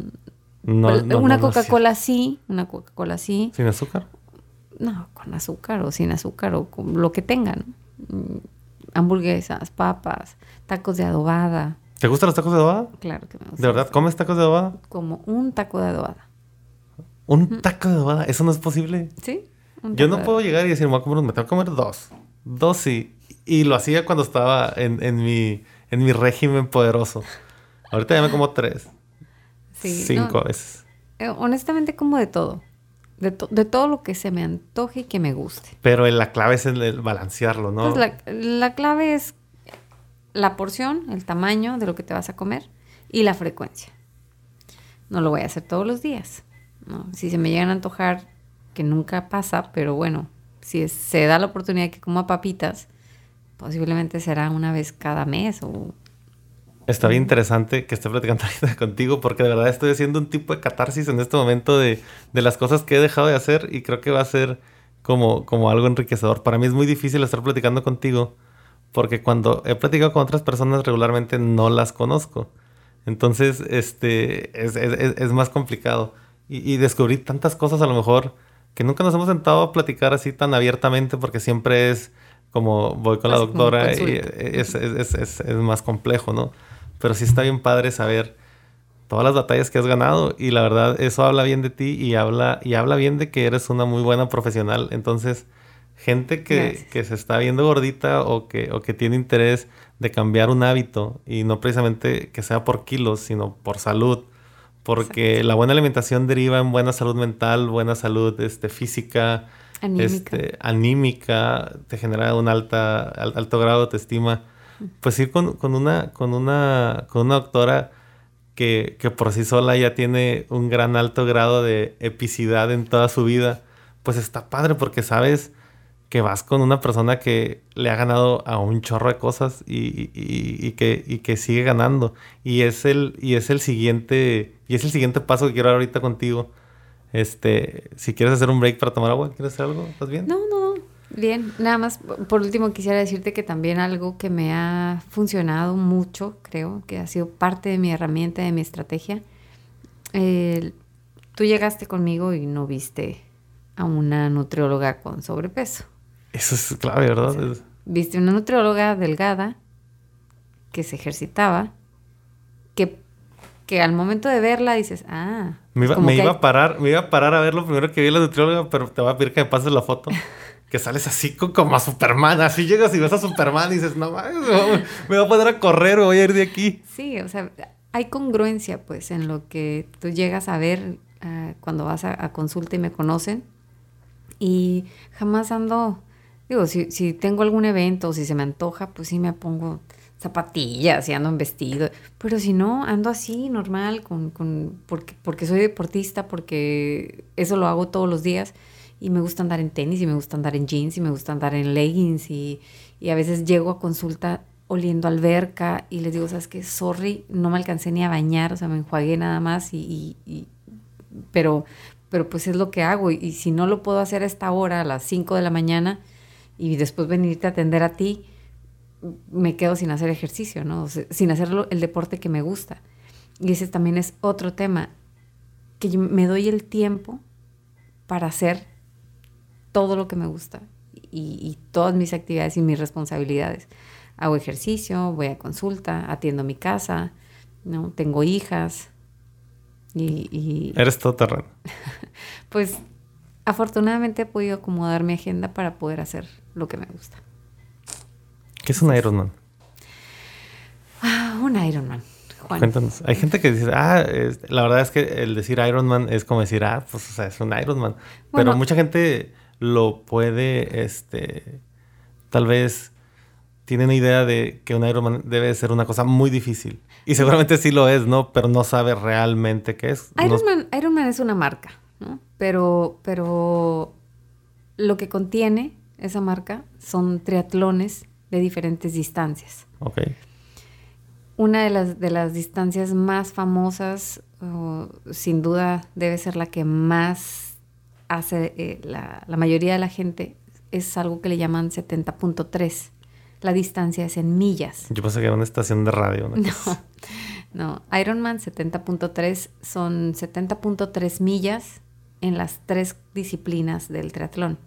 una Coca-Cola sí, una Coca-Cola sí. ¿Sin azúcar? No, con azúcar o sin azúcar o con lo que tengan hamburguesas, papas, tacos de adobada. ¿Te gustan los tacos de adobada? Claro que me gustan. ¿De verdad comes tacos de adobada? Como un taco de adobada. ¿Un taco de adobada? ¿Eso no es posible? Sí. Yo no puedo llegar y decir, me voy a comer, me tengo que comer dos. Dos sí. Y lo hacía cuando estaba en, en, mi, en mi régimen poderoso. Ahorita ya me como tres. Sí. Cinco veces. Eh, honestamente como de todo. De, de, todo lo que se me antoje y que me guste. Pero la clave es el, balancearlo, ¿no? Pues la, clave es la porción, el tamaño de lo que te vas a comer y la frecuencia. No lo voy a hacer todos los días. ¿no? Si se me llegan a antojar, que nunca pasa, pero bueno, si se da la oportunidad que coma papitas, posiblemente será una vez cada mes o Está bien interesante que esté platicando contigo porque de verdad estoy haciendo un tipo de catarsis en este momento de, de, las cosas que he dejado de hacer y creo que va a ser como, como algo enriquecedor. Para mí es muy difícil estar platicando contigo porque cuando he platicado con otras personas regularmente no las conozco. Entonces, este, es, es, es más complicado. Y, y, descubrí tantas cosas a lo mejor que nunca nos hemos sentado a platicar así tan abiertamente porque siempre es como voy con la doctora y es, es, es, es, más complejo, ¿no? Pero sí está bien padre saber todas las batallas que has ganado y la verdad eso habla bien de ti y habla, y habla bien de que eres una muy buena profesional. Entonces, gente que, que se está viendo gordita o que, o que tiene interés de cambiar un hábito y no precisamente que sea por kilos, sino por salud. Porque la buena alimentación deriva en buena salud mental, buena salud este, física, anímica. Este, anímica, te genera un alta, alto grado de autoestima pues ir con, una, con, una, con una doctora que, por sí sola ya tiene un gran alto grado de epicidad en toda su vida, pues está padre porque sabes que vas con una persona que le ha ganado a un chorro de cosas y, que, que sigue ganando. Y es el, y es el siguiente, y es el siguiente paso que quiero dar ahorita contigo. Este, si quieres hacer un break para tomar agua, ¿quieres hacer algo? ¿Estás bien? No, no, Bien, nada más por último quisiera decirte que también algo que me ha funcionado mucho, creo, que ha sido parte de mi herramienta, de mi estrategia. tú llegaste conmigo y no viste a una nutrióloga con sobrepeso. Eso es clave, ¿verdad? viste una nutrióloga delgada que se ejercitaba, que al momento de verla dices, ah. Me iba, a parar, me iba a parar a ver lo primero que vi la nutrióloga, pero te voy a pedir que me pases la foto. que sales así como a Superman. Así llegas y ves a Superman y dices, no me voy a poner a correr, me voy a ir de aquí. Sí, o sea, hay congruencia pues en lo que tú llegas a ver ah, cuando vas a, consulta y me conocen. Y jamás ando, digo, si, si tengo algún evento o si se me antoja, pues sí me pongo zapatillas y ando en vestido. Pero si no, ando así, normal, con, con, porque, porque soy deportista, porque eso lo hago todos los días y me gusta andar en tenis y me gusta andar en jeans y me gusta andar en leggings y, a veces llego a consulta oliendo alberca y les digo, ¿sabes qué? Sorry, no me alcancé ni a bañar, o sea, me enjuagué nada más y, pero, pero pues es lo que hago y, si no lo puedo hacer a esta hora, a las 5 de la mañana y después venirte a atender a ti, me quedo sin hacer ejercicio, ¿no? sin hacer el deporte que me gusta. y ese también es otro tema, que yo me doy el tiempo para hacer todo lo que me gusta y, y todas mis actividades y mis responsabilidades. Hago ejercicio, voy a consulta, atiendo mi casa, ¿no? Tengo hijas y... y Eres todo terreno. pues afortunadamente he podido acomodar mi agenda para poder hacer lo que me gusta. ¿Qué es un Ironman? Ah, un Ironman. Juan. Cuéntanos. Hay gente que dice, ah, es- la verdad es que el decir Ironman es como decir, ah, pues, o sea, es un Ironman. Pero Bueno. mucha gente lo puede, este, tal vez tiene una idea de que un Ironman debe ser una cosa muy difícil. Y seguramente sí lo es, ¿no? Pero no sabe realmente qué es. No- Ironman, Ironman es una marca, ¿no? Pero, pero lo que contiene esa marca son triatlones de diferentes distancias. Ok. Una de las, de las distancias más famosas, sin duda debe ser la que más hace eh, la, la mayoría de la gente, es algo que le llaman 70.3. La distancia es en millas. Yo pensé que era una estación de radio. ¿no? No, no. Ironman 70.3 son 70.3 millas en las tres disciplinas del triatlón,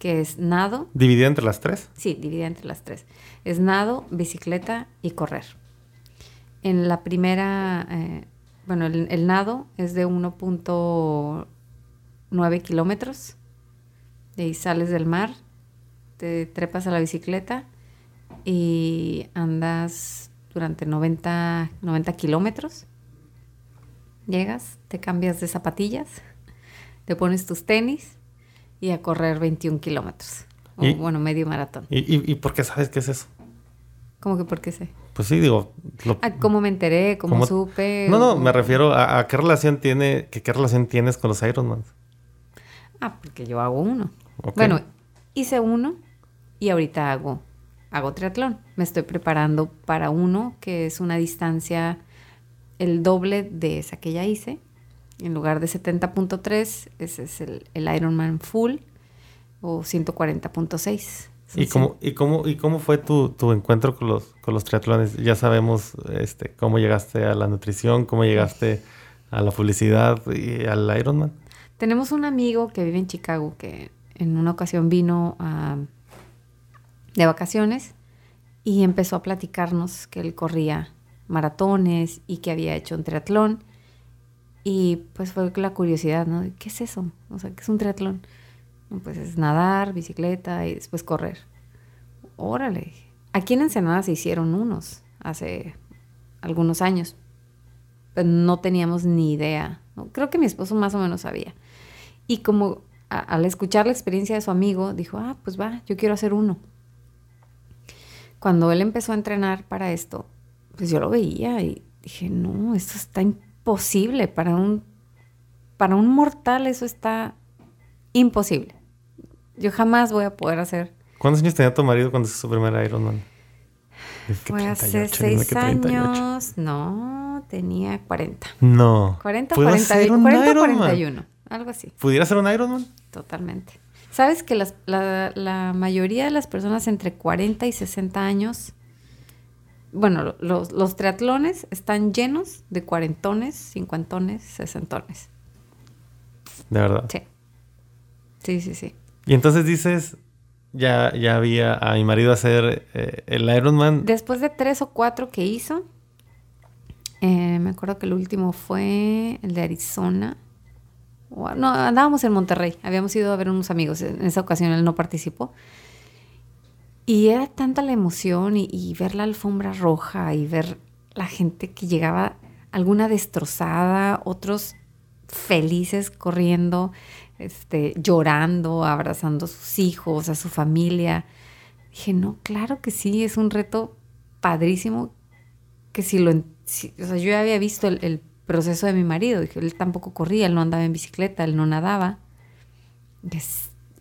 que es nado, ¿Dividida entre las tres? sí, dividida entre las tres, es nado, bicicleta y correr. En la primera, eh, bueno, el, el nado es de 1.9 kilómetros, de ahí sales del mar, te trepas a la bicicleta y andas durante 90, 90 kilómetros. Llegas, te cambias de zapatillas, te pones tus tenis y a correr 21 kilómetros. O ¿Y? bueno, medio maratón. ¿Y, y, y por qué sabes qué es eso? ¿Cómo que por qué sé? Pues sí, digo... lo- Ah, ¿Cómo me enteré? ¿Cómo, ¿Cómo- supe? No, no, O- me refiero a, a qué relación tiene, que qué relación tienes con los Ironman. Ah, porque yo hago uno. Bueno, hice uno y ahorita hago, hago triatlón. Me estoy preparando para uno que es una distancia el doble de esa que ya hice. En lugar de 70.3, ese es el, el Ironman Full o 140.6. Son ¿Y cómo, y cómo, y cómo fue tu, tu encuentro con los, con los triatlones? Ya sabemos este, cómo llegaste a la nutrición, cómo llegaste a la publicidad y al Ironman. Tenemos un amigo que vive en Chicago que en una ocasión vino a- de vacaciones y empezó a platicarnos que él corría maratones y que había hecho un triatlón. Y pues fue la curiosidad, ¿no? ¿Qué es eso? O sea, ¿qué es un triatlón? Pues es nadar, bicicleta y después correr. Órale. Aquí en Ensenada se hicieron unos hace algunos años. Pero no teníamos ni idea. Creo que mi esposo más o menos sabía. Y como al escuchar la experiencia de su amigo, dijo, ah, pues va, yo quiero hacer uno. Cuando él empezó a entrenar para esto, pues yo lo veía y dije, no, esto está imposible. Para un, para un mortal eso está imposible. Yo jamás voy a poder hacer. ¿Cuántos años tenía tu marido cuando hizo su primer Ironman? Es que Fue hace 38, dime seis que 38. años. No, tenía 40. No. 40 o ¿Puedo 40, hacer un 40 o Ironman? 41. Algo así. ¿Pudiera ser un Ironman? Totalmente. ¿Sabes que las- la, la mayoría de las personas entre 40 y 60 años, bueno, los, los triatlones están llenos de cuarentones, cincuentones, sesentones? De verdad. Sí. Sí, sí, sí. Y entonces dices, ya, ya había a mi marido hacer eh, el Ironman. Después de tres o cuatro que hizo, eh, me acuerdo que el último fue el de Arizona. No, andábamos en Monterrey. Habíamos ido a ver unos amigos. En esa ocasión él no participó. Y era tanta la emoción y, ver la alfombra roja y ver la gente que llegaba, alguna destrozada, otros felices corriendo, este, llorando, abrazando a sus hijos, a su familia. Dije, no, claro que sí, es un reto padrísimo que si lo... o sea, yo ya había visto el, proceso de mi marido, dije, él tampoco corría, él no andaba en bicicleta, él no nadaba.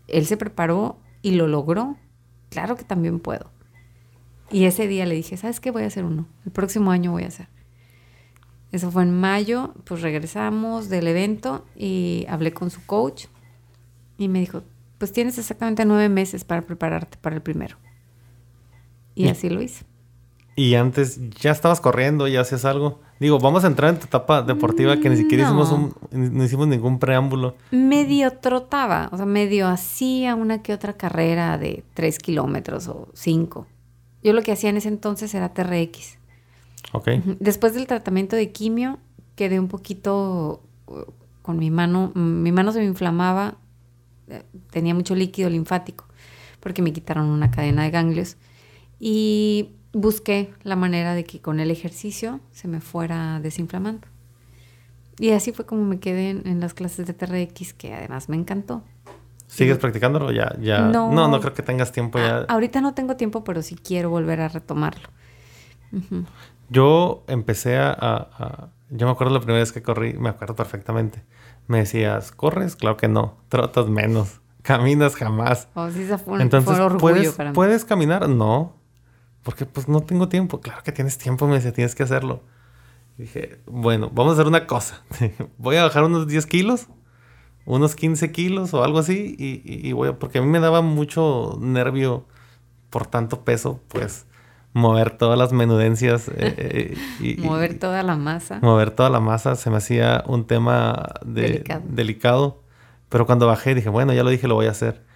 Él se preparó y lo logró. Claro que también puedo. Y ese día le dije, ¿sabes qué? Voy a hacer uno. El próximo año voy a hacer. Eso fue en mayo, pues regresamos del evento y hablé con su coach y me dijo, pues tienes exactamente nueve meses para prepararte para el primero. Y Y- así lo hice. Y antes ya estabas corriendo, ya hacías algo. Digo, vamos a entrar en tu etapa deportiva que ni siquiera hicimos un, no hicimos ningún preámbulo. Medio trotaba, o sea, medio hacía una que otra carrera de 3 kilómetros o 5. Yo lo que hacía en ese entonces era TRX. Ok. Después del tratamiento de quimio, quedé un poquito uh, con mi mano, mi mano se me inflamaba, eh, tenía mucho líquido linfático, porque me quitaron una cadena de ganglios. Y busqué la manera de que con el ejercicio se me fuera desinflamando. Y así fue como me quedé en, las clases de TRX, que además me encantó. ¿Sigues practicándolo? Ya, ya. No, no, creo que tengas tiempo ya. ahorita no tengo tiempo, pero sí quiero volver a retomarlo. Yo empecé a, Yo me acuerdo la primera vez que corrí, me acuerdo perfectamente. Me decías, ¿corres? Claro que no. Trotas menos. Caminas jamás. Oh, sí, fue, Entonces, ¿puedes, ¿puedes caminar? No. Porque pues no tengo tiempo. Claro que tienes tiempo, me decía, tienes que hacerlo. dije, bueno, vamos a hacer una cosa. voy a bajar unos 10 kilos, unos 15 kilos o algo así. Y, voy a, porque a mí me daba mucho nervio por tanto peso, pues mover todas las menudencias. Eh, eh, y, mover toda la masa. Mover toda la masa se me hacía un tema delicado. Pero cuando bajé dije, bueno, ya lo dije, lo voy a hacer.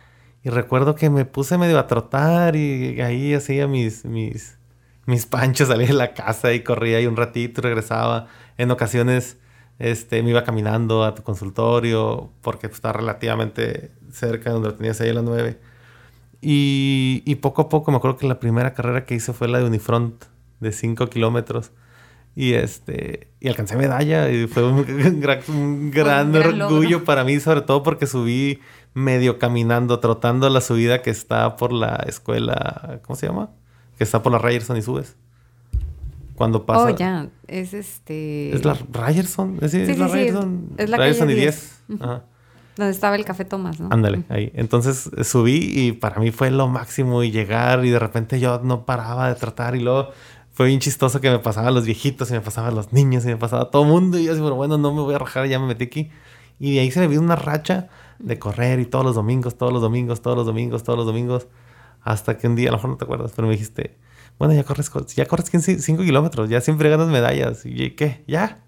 Y recuerdo que me puse medio a trotar y ahí hacía mis, mis, mis panchos, salía de la casa y corría ahí un ratito regresaba. En ocasiones este, me iba caminando a tu consultorio porque pues, estaba relativamente cerca de donde lo tenías ahí a las 9. Y, y, poco a poco me acuerdo que la primera carrera que hice fue la de Unifront de 5 kilómetros. Y este y alcancé medalla y fue un, gran, orgullo para mí, sobre todo porque subí medio caminando, trotando la subida que está por la escuela, ¿cómo se llama? Que está por la Ryerson y subes. Cuando pasa. Oh, ya, es este. Es la Ryerson, es, sí, la Ryerson. Es, la Ryerson y 10. Ajá. Donde estaba el Café Tomás, ¿no? Ándale, ahí. Entonces subí y para mí fue lo máximo y llegar y de repente yo no paraba de tratar y luego fue bien chistoso que me pasaba a los viejitos y me pasaba a los niños y me pasaba a todo el mundo y yo así, bueno, no me voy a rajar, ya me metí aquí. Y de ahí se me vino una racha de correr y todos los domingos, todos los domingos, todos los domingos, todos los domingos. Hasta que un día, a lo mejor no te acuerdas, pero me dijiste, bueno, ya corres, ya corres 5 kilómetros, ya siempre ganas medallas. ¿Y qué? ¿Ya?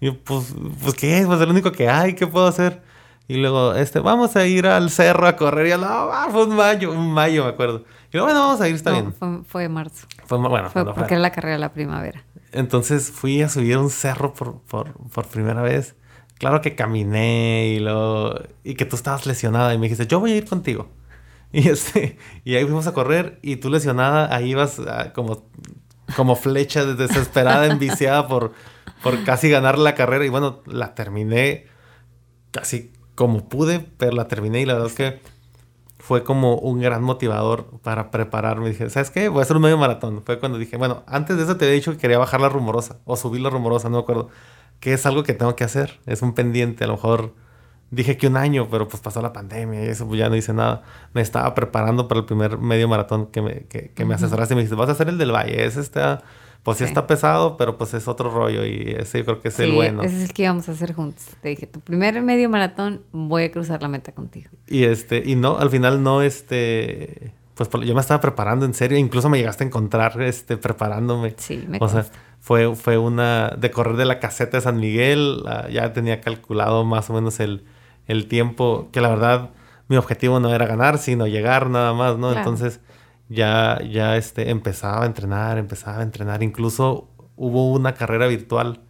Y yo, pues, pues, ¿qué? Pues es lo único que hay, ¿qué puedo hacer? Y luego, este, vamos a ir al cerro a correr. Y yo, no, fue un mayo, un mayo, me acuerdo. Y luego, bueno, vamos a ir, está bien. Fue, fue marzo. Fue, bueno, fue porque era la carrera de la primavera. Entonces fui a subir un cerro por, por, por primera vez claro que caminé y lo y que tú estabas lesionada y me dijiste, yo voy a ir contigo. Y, este, y ahí fuimos a correr y tú lesionada, ahí ibas ah, como, como flecha desesperada, enviciada por, por casi ganar la carrera. Y bueno, la terminé casi como pude, pero la terminé y la verdad es que fue como un gran motivador para prepararme. Dije, ¿sabes qué? Voy a hacer un medio maratón. Fue cuando dije, bueno, antes de eso te había dicho que quería bajar la rumorosa o subir la rumorosa, no me acuerdo que es algo que tengo que hacer. Es un pendiente. A lo mejor dije que un año, pero pues pasó la pandemia y eso pues ya no hice nada. Me estaba preparando para el primer medio maratón que me, que, me asesoraste y me dijiste, vas a hacer el del Valle. Ese está, pues sí. está pesado, pero pues es otro rollo y ese yo creo que es el bueno. Ese es el que íbamos a hacer juntos. Te dije, tu primer medio maratón, voy a cruzar la meta contigo. Y este, y no, al final no, este, pues yo me estaba preparando en serio, incluso me llegaste a encontrar, este, preparándome. Sí, me O sea, fue, fue una de correr de la caseta de San Miguel, ah, ya tenía calculado más o menos el, el, tiempo, que la verdad mi objetivo no era ganar, sino llegar nada más, ¿no? Entonces ya, ya este, empezaba a entrenar, empezaba a entrenar, incluso hubo una carrera virtual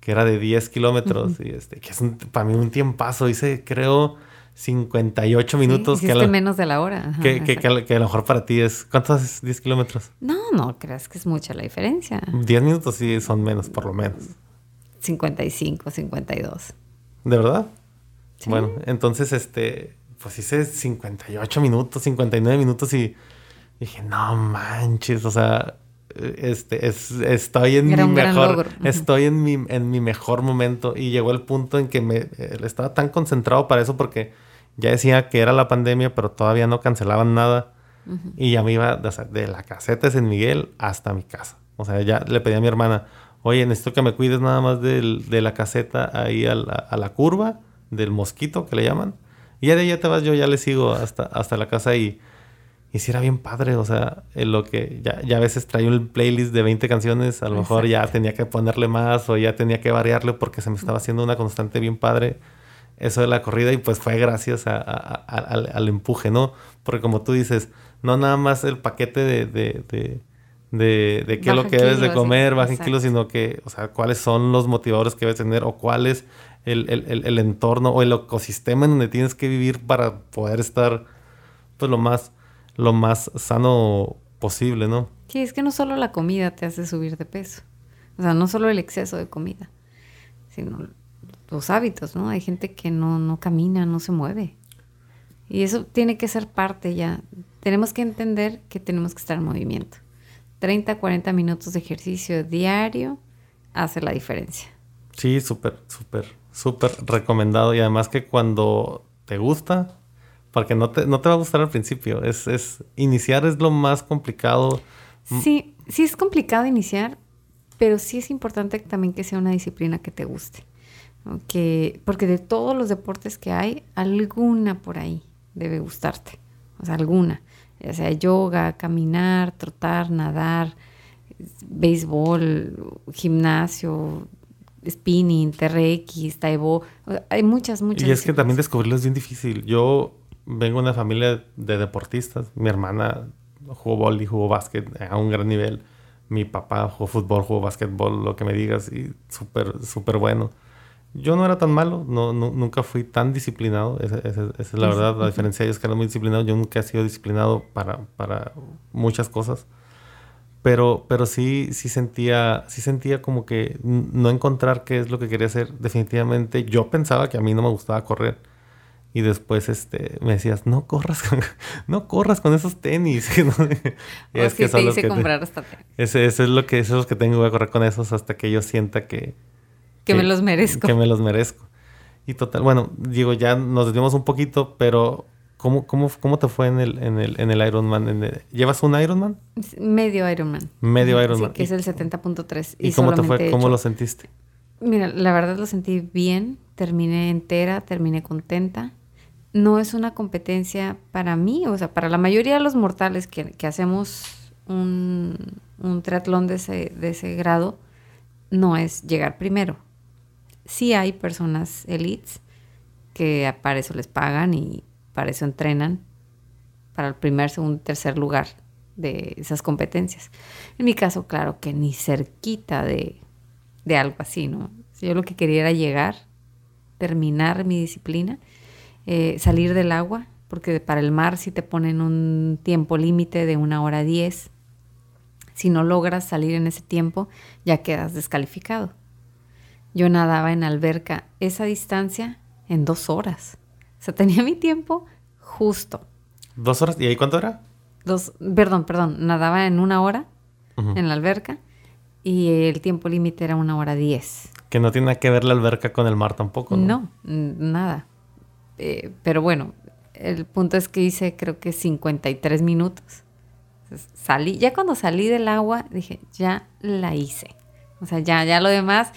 que era de 10 kilómetros, y este, que es para mí un tiempazo, hice creo 58 minutos. que lo, menos de la hora. que, que, que, a lo mejor para ti es... ¿Cuántos haces 10 kilómetros? No, no creas que es mucha la diferencia. 10 minutos sí son menos, por lo menos. 55, 52. ¿De verdad? Bueno, entonces, este... Pues hice 58 minutos, 59 minutos y dije, no manches, o sea, este, es, estoy en mi mejor, estoy en mi, en mi mejor momento y llegó el punto en que me eh, estaba tan concentrado para eso porque ya decía que era la pandemia, pero todavía no cancelaban nada. Y ya me iba de la caseta de San Miguel hasta mi casa. O sea, ya le pedí a mi hermana, oye, necesito que me cuides nada más de la caseta ahí a la, curva del mosquito que le llaman. Y ya de ahí te vas, yo ya le sigo hasta, hasta la casa y, Y si era bien padre, o sea, en lo que ya, ya a veces traía un playlist de 20 canciones, a lo mejor ya tenía que ponerle más o ya tenía que variarle porque se me estaba haciendo una constante bien padre eso de la corrida y pues fue gracias al, empuje, ¿no? Porque como tú dices, no nada más el paquete de, de, de, de, qué es lo que debes de comer, bajen kilos, sino que, o sea, cuáles son los motivadores que debes tener o cuál es el, el, el, entorno o el ecosistema en donde tienes que vivir para poder estar, pues, lo más lo más sano posible, ¿no? Sí, es que no solo la comida te hace subir de peso. O sea, no solo el exceso de comida, sino los hábitos, ¿no? Hay gente que no, no camina, no se mueve. Y eso tiene que ser parte ya. Tenemos que entender que tenemos que estar en movimiento. 30, 40 minutos de ejercicio diario hace la diferencia. Sí, súper, súper, súper recomendado. Y además que cuando te gusta, porque no te, no te va a gustar al principio. Es, es, iniciar es lo más complicado. Sí, sí es complicado iniciar, pero sí es importante también que sea una disciplina que te guste. porque de todos los deportes que hay, alguna por ahí debe gustarte. O sea, alguna. Ya sea yoga, caminar, trotar, nadar, béisbol, gimnasio, spinning, TRX, taibo. Hay muchas, muchas. Y es que también descubrirlo es bien difícil. Yo vengo de una familia de deportistas. Mi hermana jugó vóley, jugó básquet a un gran nivel. Mi papá jugó fútbol, jugó básquetbol, lo que me digas, y súper, súper bueno. Yo no era tan malo, no, nunca fui tan disciplinado, esa, es la verdad, la diferencia es que era muy disciplinado, yo nunca he sido disciplinado para, para muchas cosas, pero, pero sí, sí, sentía, sí sentía como que no encontrar qué es lo que quería hacer, definitivamente yo pensaba que a mí no me gustaba correr, y después este, me decías, no corras con, no corras con esos tenis. es que, te hice comprar hasta tenis. Ese, es lo que, eso es que tengo, voy a correr con esos hasta que yo sienta que... Que, me los merezco. Que me los merezco. Y total, bueno, digo, ya nos desviamos un poquito, pero ¿cómo, cómo, cómo te fue en el, en el, en el Ironman? ¿Llevas un Ironman? Medio Ironman. Medio Ironman. Sí, que es el 70.3. ¿Y, cómo te fue? ¿Cómo lo sentiste? Mira, la verdad lo sentí bien. Terminé entera, terminé contenta no es una competencia para mí, o sea, para la mayoría de los mortales que, hacemos un, un triatlón de ese, de ese grado, no es llegar primero. Sí hay personas elites que para eso les pagan y para eso entrenan para el primer, segundo, tercer lugar de esas competencias. En mi caso, claro que ni cerquita de, de algo así, ¿no? Yo lo que quería era llegar, terminar mi disciplina eh, salir del agua, porque para el mar si te ponen un tiempo límite de una hora diez. Si no logras salir en ese tiempo, ya quedas descalificado. Yo nadaba en alberca esa distancia en dos horas. O sea, tenía mi tiempo justo. ¿Dos horas? ¿Y ahí cuánto era? Dos, perdón, perdón. Nadaba en una hora en la alberca y el tiempo límite era una hora diez. Que no tiene que ver la alberca con el mar tampoco, ¿no? No, nada. Eh, pero bueno, el punto es que hice creo que 53 minutos. salí, ya cuando salí del agua dije, ya la hice. O sea, ya, ya lo demás,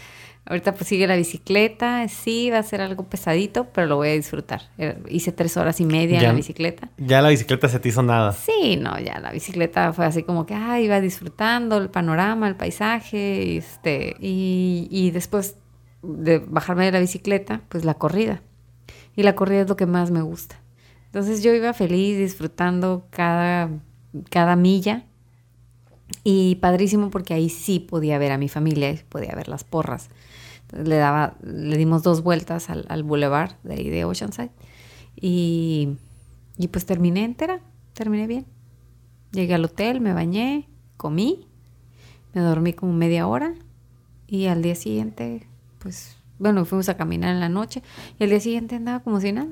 ahorita pues sigue la bicicleta, sí, va a ser algo pesadito, pero lo voy a disfrutar. Eh, hice tres horas y media en la bicicleta. Ya la bicicleta se te hizo nada. Sí, no, ya la bicicleta fue así como que, ah, iba disfrutando el panorama, el paisaje, este, y, y después de bajarme de la bicicleta, pues la corrida y la corrida es lo que más me gusta. Entonces yo iba feliz disfrutando cada, cada milla y padrísimo porque ahí sí podía ver a mi familia, podía ver las porras. le daba, le dimos dos vueltas al, al boulevard de ahí de Oceanside y, y pues terminé entera, terminé bien. Llegué al hotel, me bañé, comí, me dormí como media hora y al día siguiente pues bueno, fuimos a caminar en la noche y el día siguiente andaba como si nada.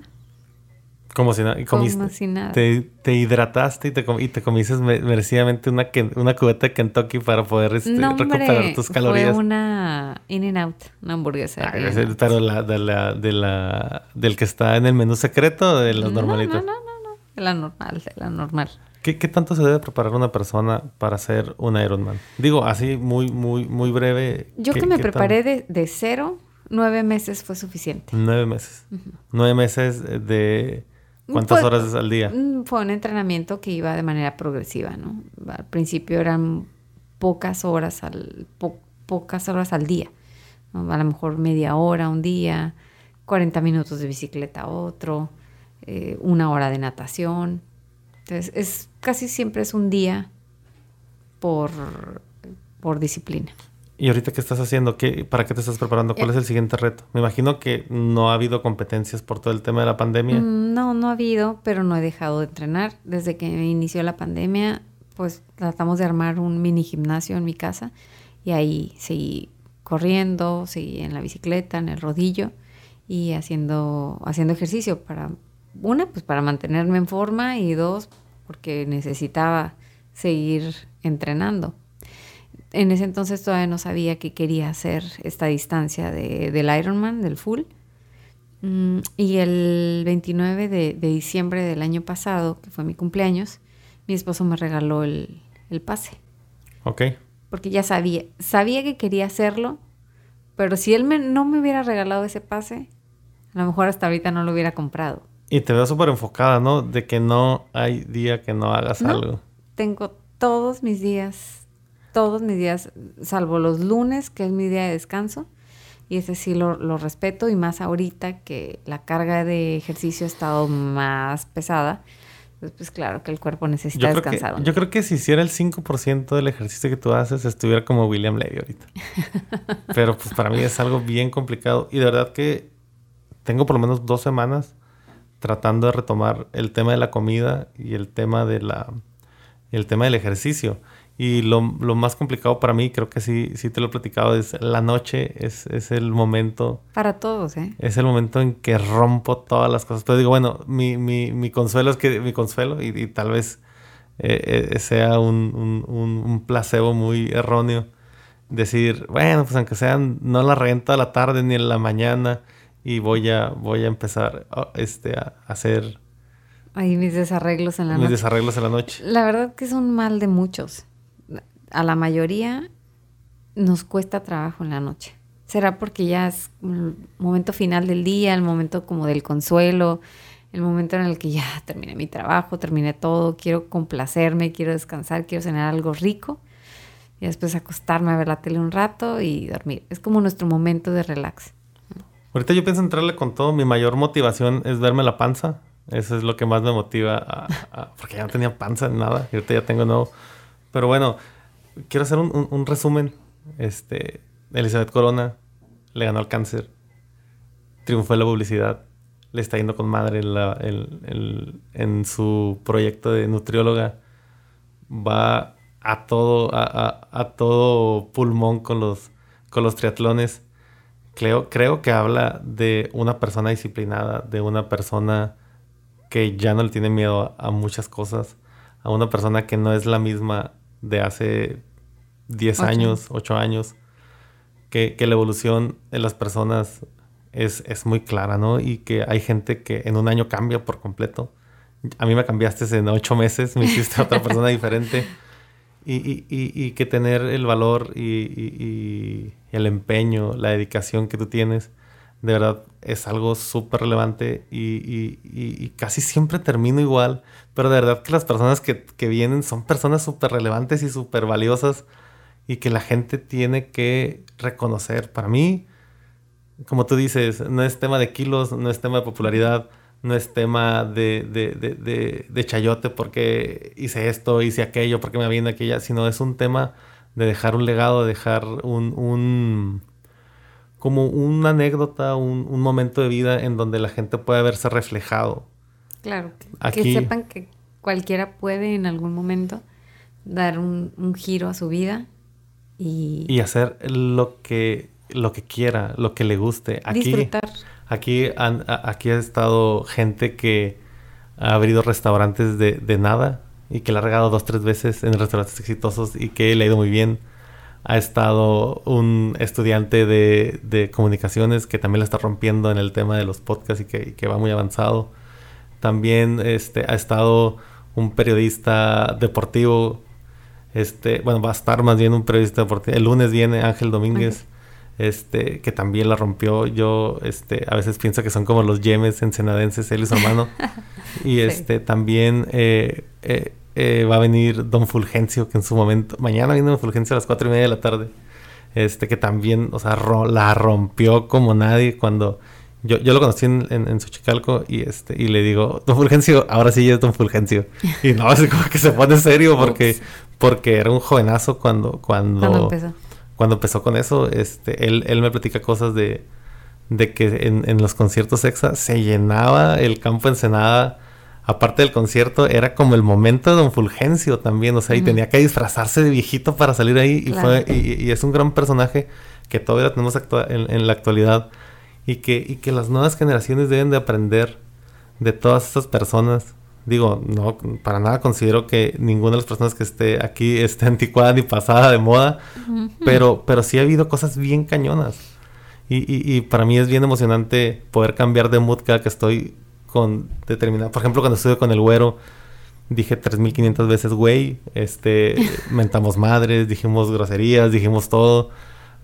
Como si nada. Comiste, como si nada. Te, hidrataste y te, y te comiste merecidamente una, una cubeta de Kentucky para poder este, recuperar tus calorías. Fue una In and Out, una hamburguesa. pero la, de la, de la, del que está en el menú secreto de los normalitos. No, no, no, no, de la normal, de la normal. ¿Qué, ¿Qué, tanto se debe preparar una persona para hacer un Ironman? Digo, así muy, muy, muy breve. Yo que me preparé de, de cero, Nueve meses fue suficiente. Nueve meses. Nueve meses de ¿Cuántas horas al día? Mm, fue un entrenamiento que iba de manera progresiva, ¿no? Al principio eran pocas horas al, pocas horas al día. A lo mejor media hora un día, 40 minutos de bicicleta otro, eh, una hora de natación. Entonces, es, casi siempre es un día por, por disciplina. ¿Y ahorita qué estás haciendo? ¿Qué, ¿Para qué te estás preparando? ¿Cuál eh, es el siguiente reto? Me imagino que no ha habido competencias por todo el tema de la pandemia. Mm, no, no ha habido, pero no he dejado de entrenar. Desde que inició la pandemia, pues tratamos de armar un mini gimnasio en mi casa y ahí seguí corriendo, seguí en la bicicleta, en el rodillo y haciendo, haciendo ejercicio para, una, pues para mantenerme en forma y dos, porque necesitaba seguir entrenando en ese entonces todavía no sabía que quería hacer esta distancia de, del Ironman, del full. Mm, y el 29 de, diciembre del año pasado, que fue mi cumpleaños, mi esposo me regaló el, pase. Ok. Porque ya sabía, sabía que quería hacerlo, pero si él no me hubiera regalado ese pase, a lo mejor hasta ahorita no lo hubiera comprado. Y te veo súper enfocada, ¿no? De que no hay día que no hagas algo. Tengo todos mis días todos mis días, salvo los lunes, que es mi día de descanso. Y ese sí lo, respeto y más ahorita que la carga de ejercicio ha estado más pesada. Pues, pues claro que el cuerpo necesita descansar. yo creo que si hiciera el 5% del ejercicio que tú haces, estuviera como William Levy ahorita. Pero pues para mí es algo bien complicado. Y de verdad que tengo por lo menos dos semanas tratando de retomar el tema de la comida y el tema de la el tema del ejercicio. Y lo, más complicado para mí, creo que sí, sí te lo he platicado, es la noche, es, el momento. Para todos, ¿eh? Es el momento en que rompo todas las cosas. Pero digo, bueno, mi, consuelo es que, mi consuelo, y, tal vez eh, eh, sea un, un, placebo muy erróneo, decir, bueno, pues aunque sean no la renta a la tarde ni en la mañana, y voy a, voy a empezar oh, este, a hacer. Ahí mis desarreglos en la noche. Mis desarreglos en la noche. La verdad que es un mal de muchos a la mayoría nos cuesta trabajo en la noche. Será porque ya es el momento final del día, el momento como del consuelo, el momento en el que ya terminé mi trabajo, terminé todo, quiero complacerme, quiero descansar, quiero cenar algo rico y después acostarme a ver la tele un rato y dormir. Es como nuestro momento de relax. Ahorita yo pienso entrarle con todo. Mi mayor motivación es verme la panza. Eso es lo que más me motiva. porque ya no tenía panza en nada. Y ahorita ya tengo nuevo. Pero bueno, quiero hacer un, resumen. Este, Elizabeth Corona le ganó al cáncer, triunfó en la publicidad, le está yendo con madre en, en, su proyecto de nutrióloga, va a todo, a, todo pulmón con los, con los triatlones. Creo, creo que habla de una persona disciplinada, de una persona que ya no le tiene miedo a muchas cosas, a una persona que no es la misma de hace 10 años, 8 años, que, la evolución en las personas es, muy clara, ¿no? Y que hay gente que en un año cambia por completo. A mí me cambiaste en 8 meses, me hiciste otra persona diferente. Y, que tener el valor y, el empeño, la dedicación que tú tienes, de verdad es algo súper relevante y, casi siempre termino igual, pero de verdad que las personas que, que vienen son personas súper relevantes y súper valiosas y que la gente tiene que reconocer. Para mí, como tú dices, no es tema de kilos, no es tema de popularidad, no es tema de, de, de, de, chayote porque hice esto, hice aquello, porque me viene aquella, sino es un tema de dejar un legado, de dejar un, un como una anécdota, un, un, momento de vida en donde la gente pueda verse reflejado. Claro, que sepan que cualquiera puede en algún momento dar un, un giro a su vida y, hacer lo que, lo que quiera, lo que le guste. Aquí, disfrutar. Aquí, aquí ha estado gente que ha abrido restaurantes de, de nada y que le ha regalado dos, tres veces en restaurantes exitosos y que le ha ido muy bien. Ha estado un estudiante de, de comunicaciones que también la está rompiendo en el tema de los podcasts y que, que va muy avanzado. También este, ha estado un periodista deportivo este, bueno, va a estar más bien un periodista deportivo. El lunes viene Ángel Domínguez. este, que también la rompió. Yo, este, a veces pienso que son como los yemes ensenadenses, él y su hermano. y este, también eh, eh, eh, va a venir Don Fulgencio, que en su momento, mañana viene Don Fulgencio a las cuatro y media de la tarde. Este, que también, o sea, la rompió como nadie cuando yo, yo lo conocí en, en, Xochicalco y este, y le digo, Don Fulgencio, ahora sí es Don Fulgencio. Y no, así como que se pone serio porque, porque era un jovenazo cuando, cuando, cuando empezó cuando empezó con eso, este, él, él me platica cosas de, de que en, en, los conciertos EXA se llenaba el campo Ensenada. Aparte del concierto, era como el momento de Don Fulgencio también, o sea, y tenía que disfrazarse de viejito para salir ahí. Y, fue, y, es un gran personaje que todavía tenemos en, en, la actualidad y que, y que las nuevas generaciones deben de aprender de todas esas personas Digo, no, para nada considero que ninguna de las personas que esté aquí esté anticuada ni pasada de moda, pero, pero sí ha habido cosas bien cañonas. Y, y, y, para mí es bien emocionante poder cambiar de mood cada que estoy con determinada. Por ejemplo, cuando estuve con el güero, dije 3500 veces güey, este, mentamos madres, dijimos groserías, dijimos todo.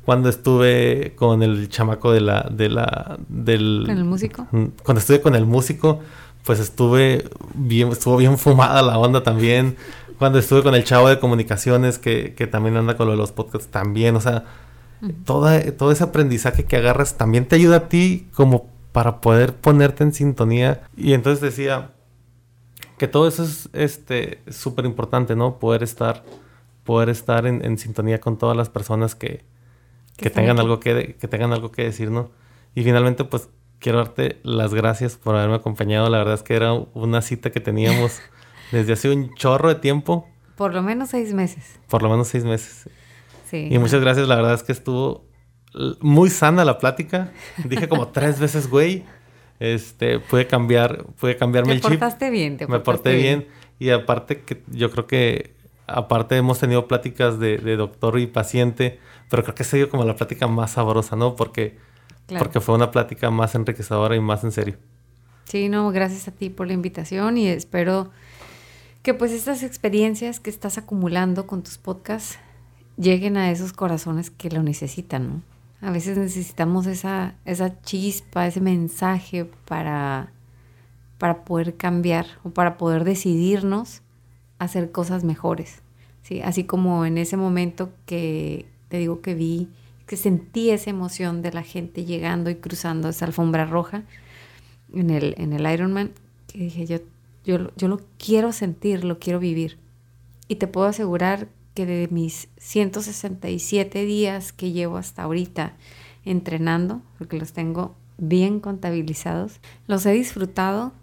Cuando estuve con el chamaco de la, de la, del... ¿Con el músico? Cuando estuve con el músico, pues estuve bien, estuvo bien fumada la onda también. Cuando estuve con el chavo de comunicaciones que, que también anda con lo de los podcasts también, o sea, toda, todo ese aprendizaje que agarras también te ayuda a ti como para poder ponerte en sintonía. Y entonces decía que todo eso es este súper importante, ¿no? Poder estar, poder estar en, en sintonía con todas las personas que, que tengan algo que, que tengan algo que decir, ¿no? Y finalmente, pues quiero darte las gracias por haberme acompañado. La verdad es que era una cita que teníamos desde hace un chorro de tiempo. Por lo menos seis meses. Por lo menos seis meses. Sí. Y muchas gracias. La verdad es que estuvo muy sana la plática. Dije como tres veces, güey. Este, pude cambiar, pude cambiarme el chip. Te portaste bien, te Me porté bien. Y aparte que yo creo que, aparte hemos tenido pláticas de, de doctor y paciente, pero creo que ha sido como la plática más sabrosa, ¿no? Porque porque fue una plática más enriquecedora y más en serio. Sí, no, gracias a ti por la invitación y espero que pues estas experiencias que estás acumulando con tus podcasts lleguen a esos corazones que lo necesitan, ¿no? A veces necesitamos esa, esa chispa, ese mensaje para, para poder cambiar o para poder decidirnos hacer cosas mejores. ¿sí? Así como en ese momento que te digo que vi que sentí esa emoción de la gente llegando y cruzando esa alfombra roja en el, en el Ironman, que dije, yo, yo, yo lo quiero sentir, lo quiero vivir. Y te puedo asegurar que de mis 167 días que llevo hasta ahorita entrenando, porque los tengo bien contabilizados, los he disfrutado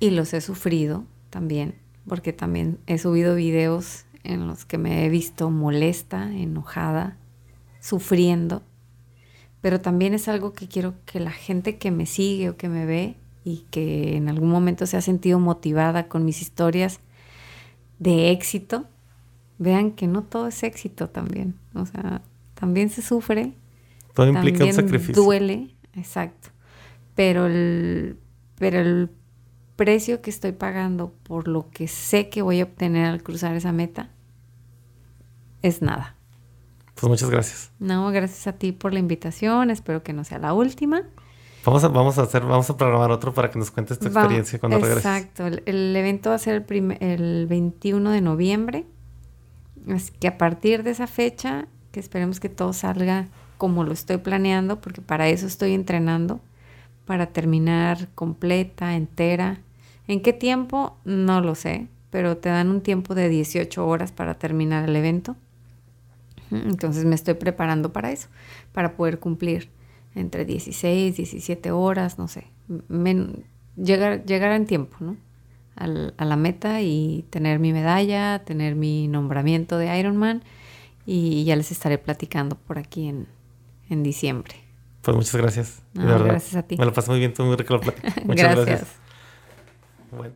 y los he sufrido también, porque también he subido videos en los que me he visto molesta, enojada, sufriendo, pero también es algo que quiero que la gente que me sigue o que me ve y que en algún momento se ha sentido motivada con mis historias de éxito, vean que no todo es éxito también. O sea, también se sufre. Todo implica un sacrificio. Duele, exacto. Pero el, pero el precio que estoy pagando por lo que sé que voy a obtener al cruzar esa meta es nada. Pues muchas gracias. No, gracias a ti por la invitación. Espero que no sea la última. Vamos a, vamos a hacer, vamos a programar otro para que nos cuentes tu experiencia cuando regreses. Exacto. El, evento va a ser el, el 21 de noviembre. Así que a partir de esa fecha, que esperemos que todo salga como lo estoy planeando, porque para eso estoy entrenando, para terminar completa, entera. ¿En qué tiempo? No lo sé, pero te dan un tiempo de 18 horas para terminar el evento. Entonces me estoy preparando para eso, para poder cumplir entre 16, 17 horas, no sé, llegar, llegar en tiempo, ¿no? a la meta y tener mi medalla, tener mi nombramiento de Ironman y ya les estaré platicando por aquí en, en diciembre. Pues muchas gracias. gracias a ti. Me lo pasé muy bien, tú muy rico la plática. Muchas gracias. gracias. Bueno.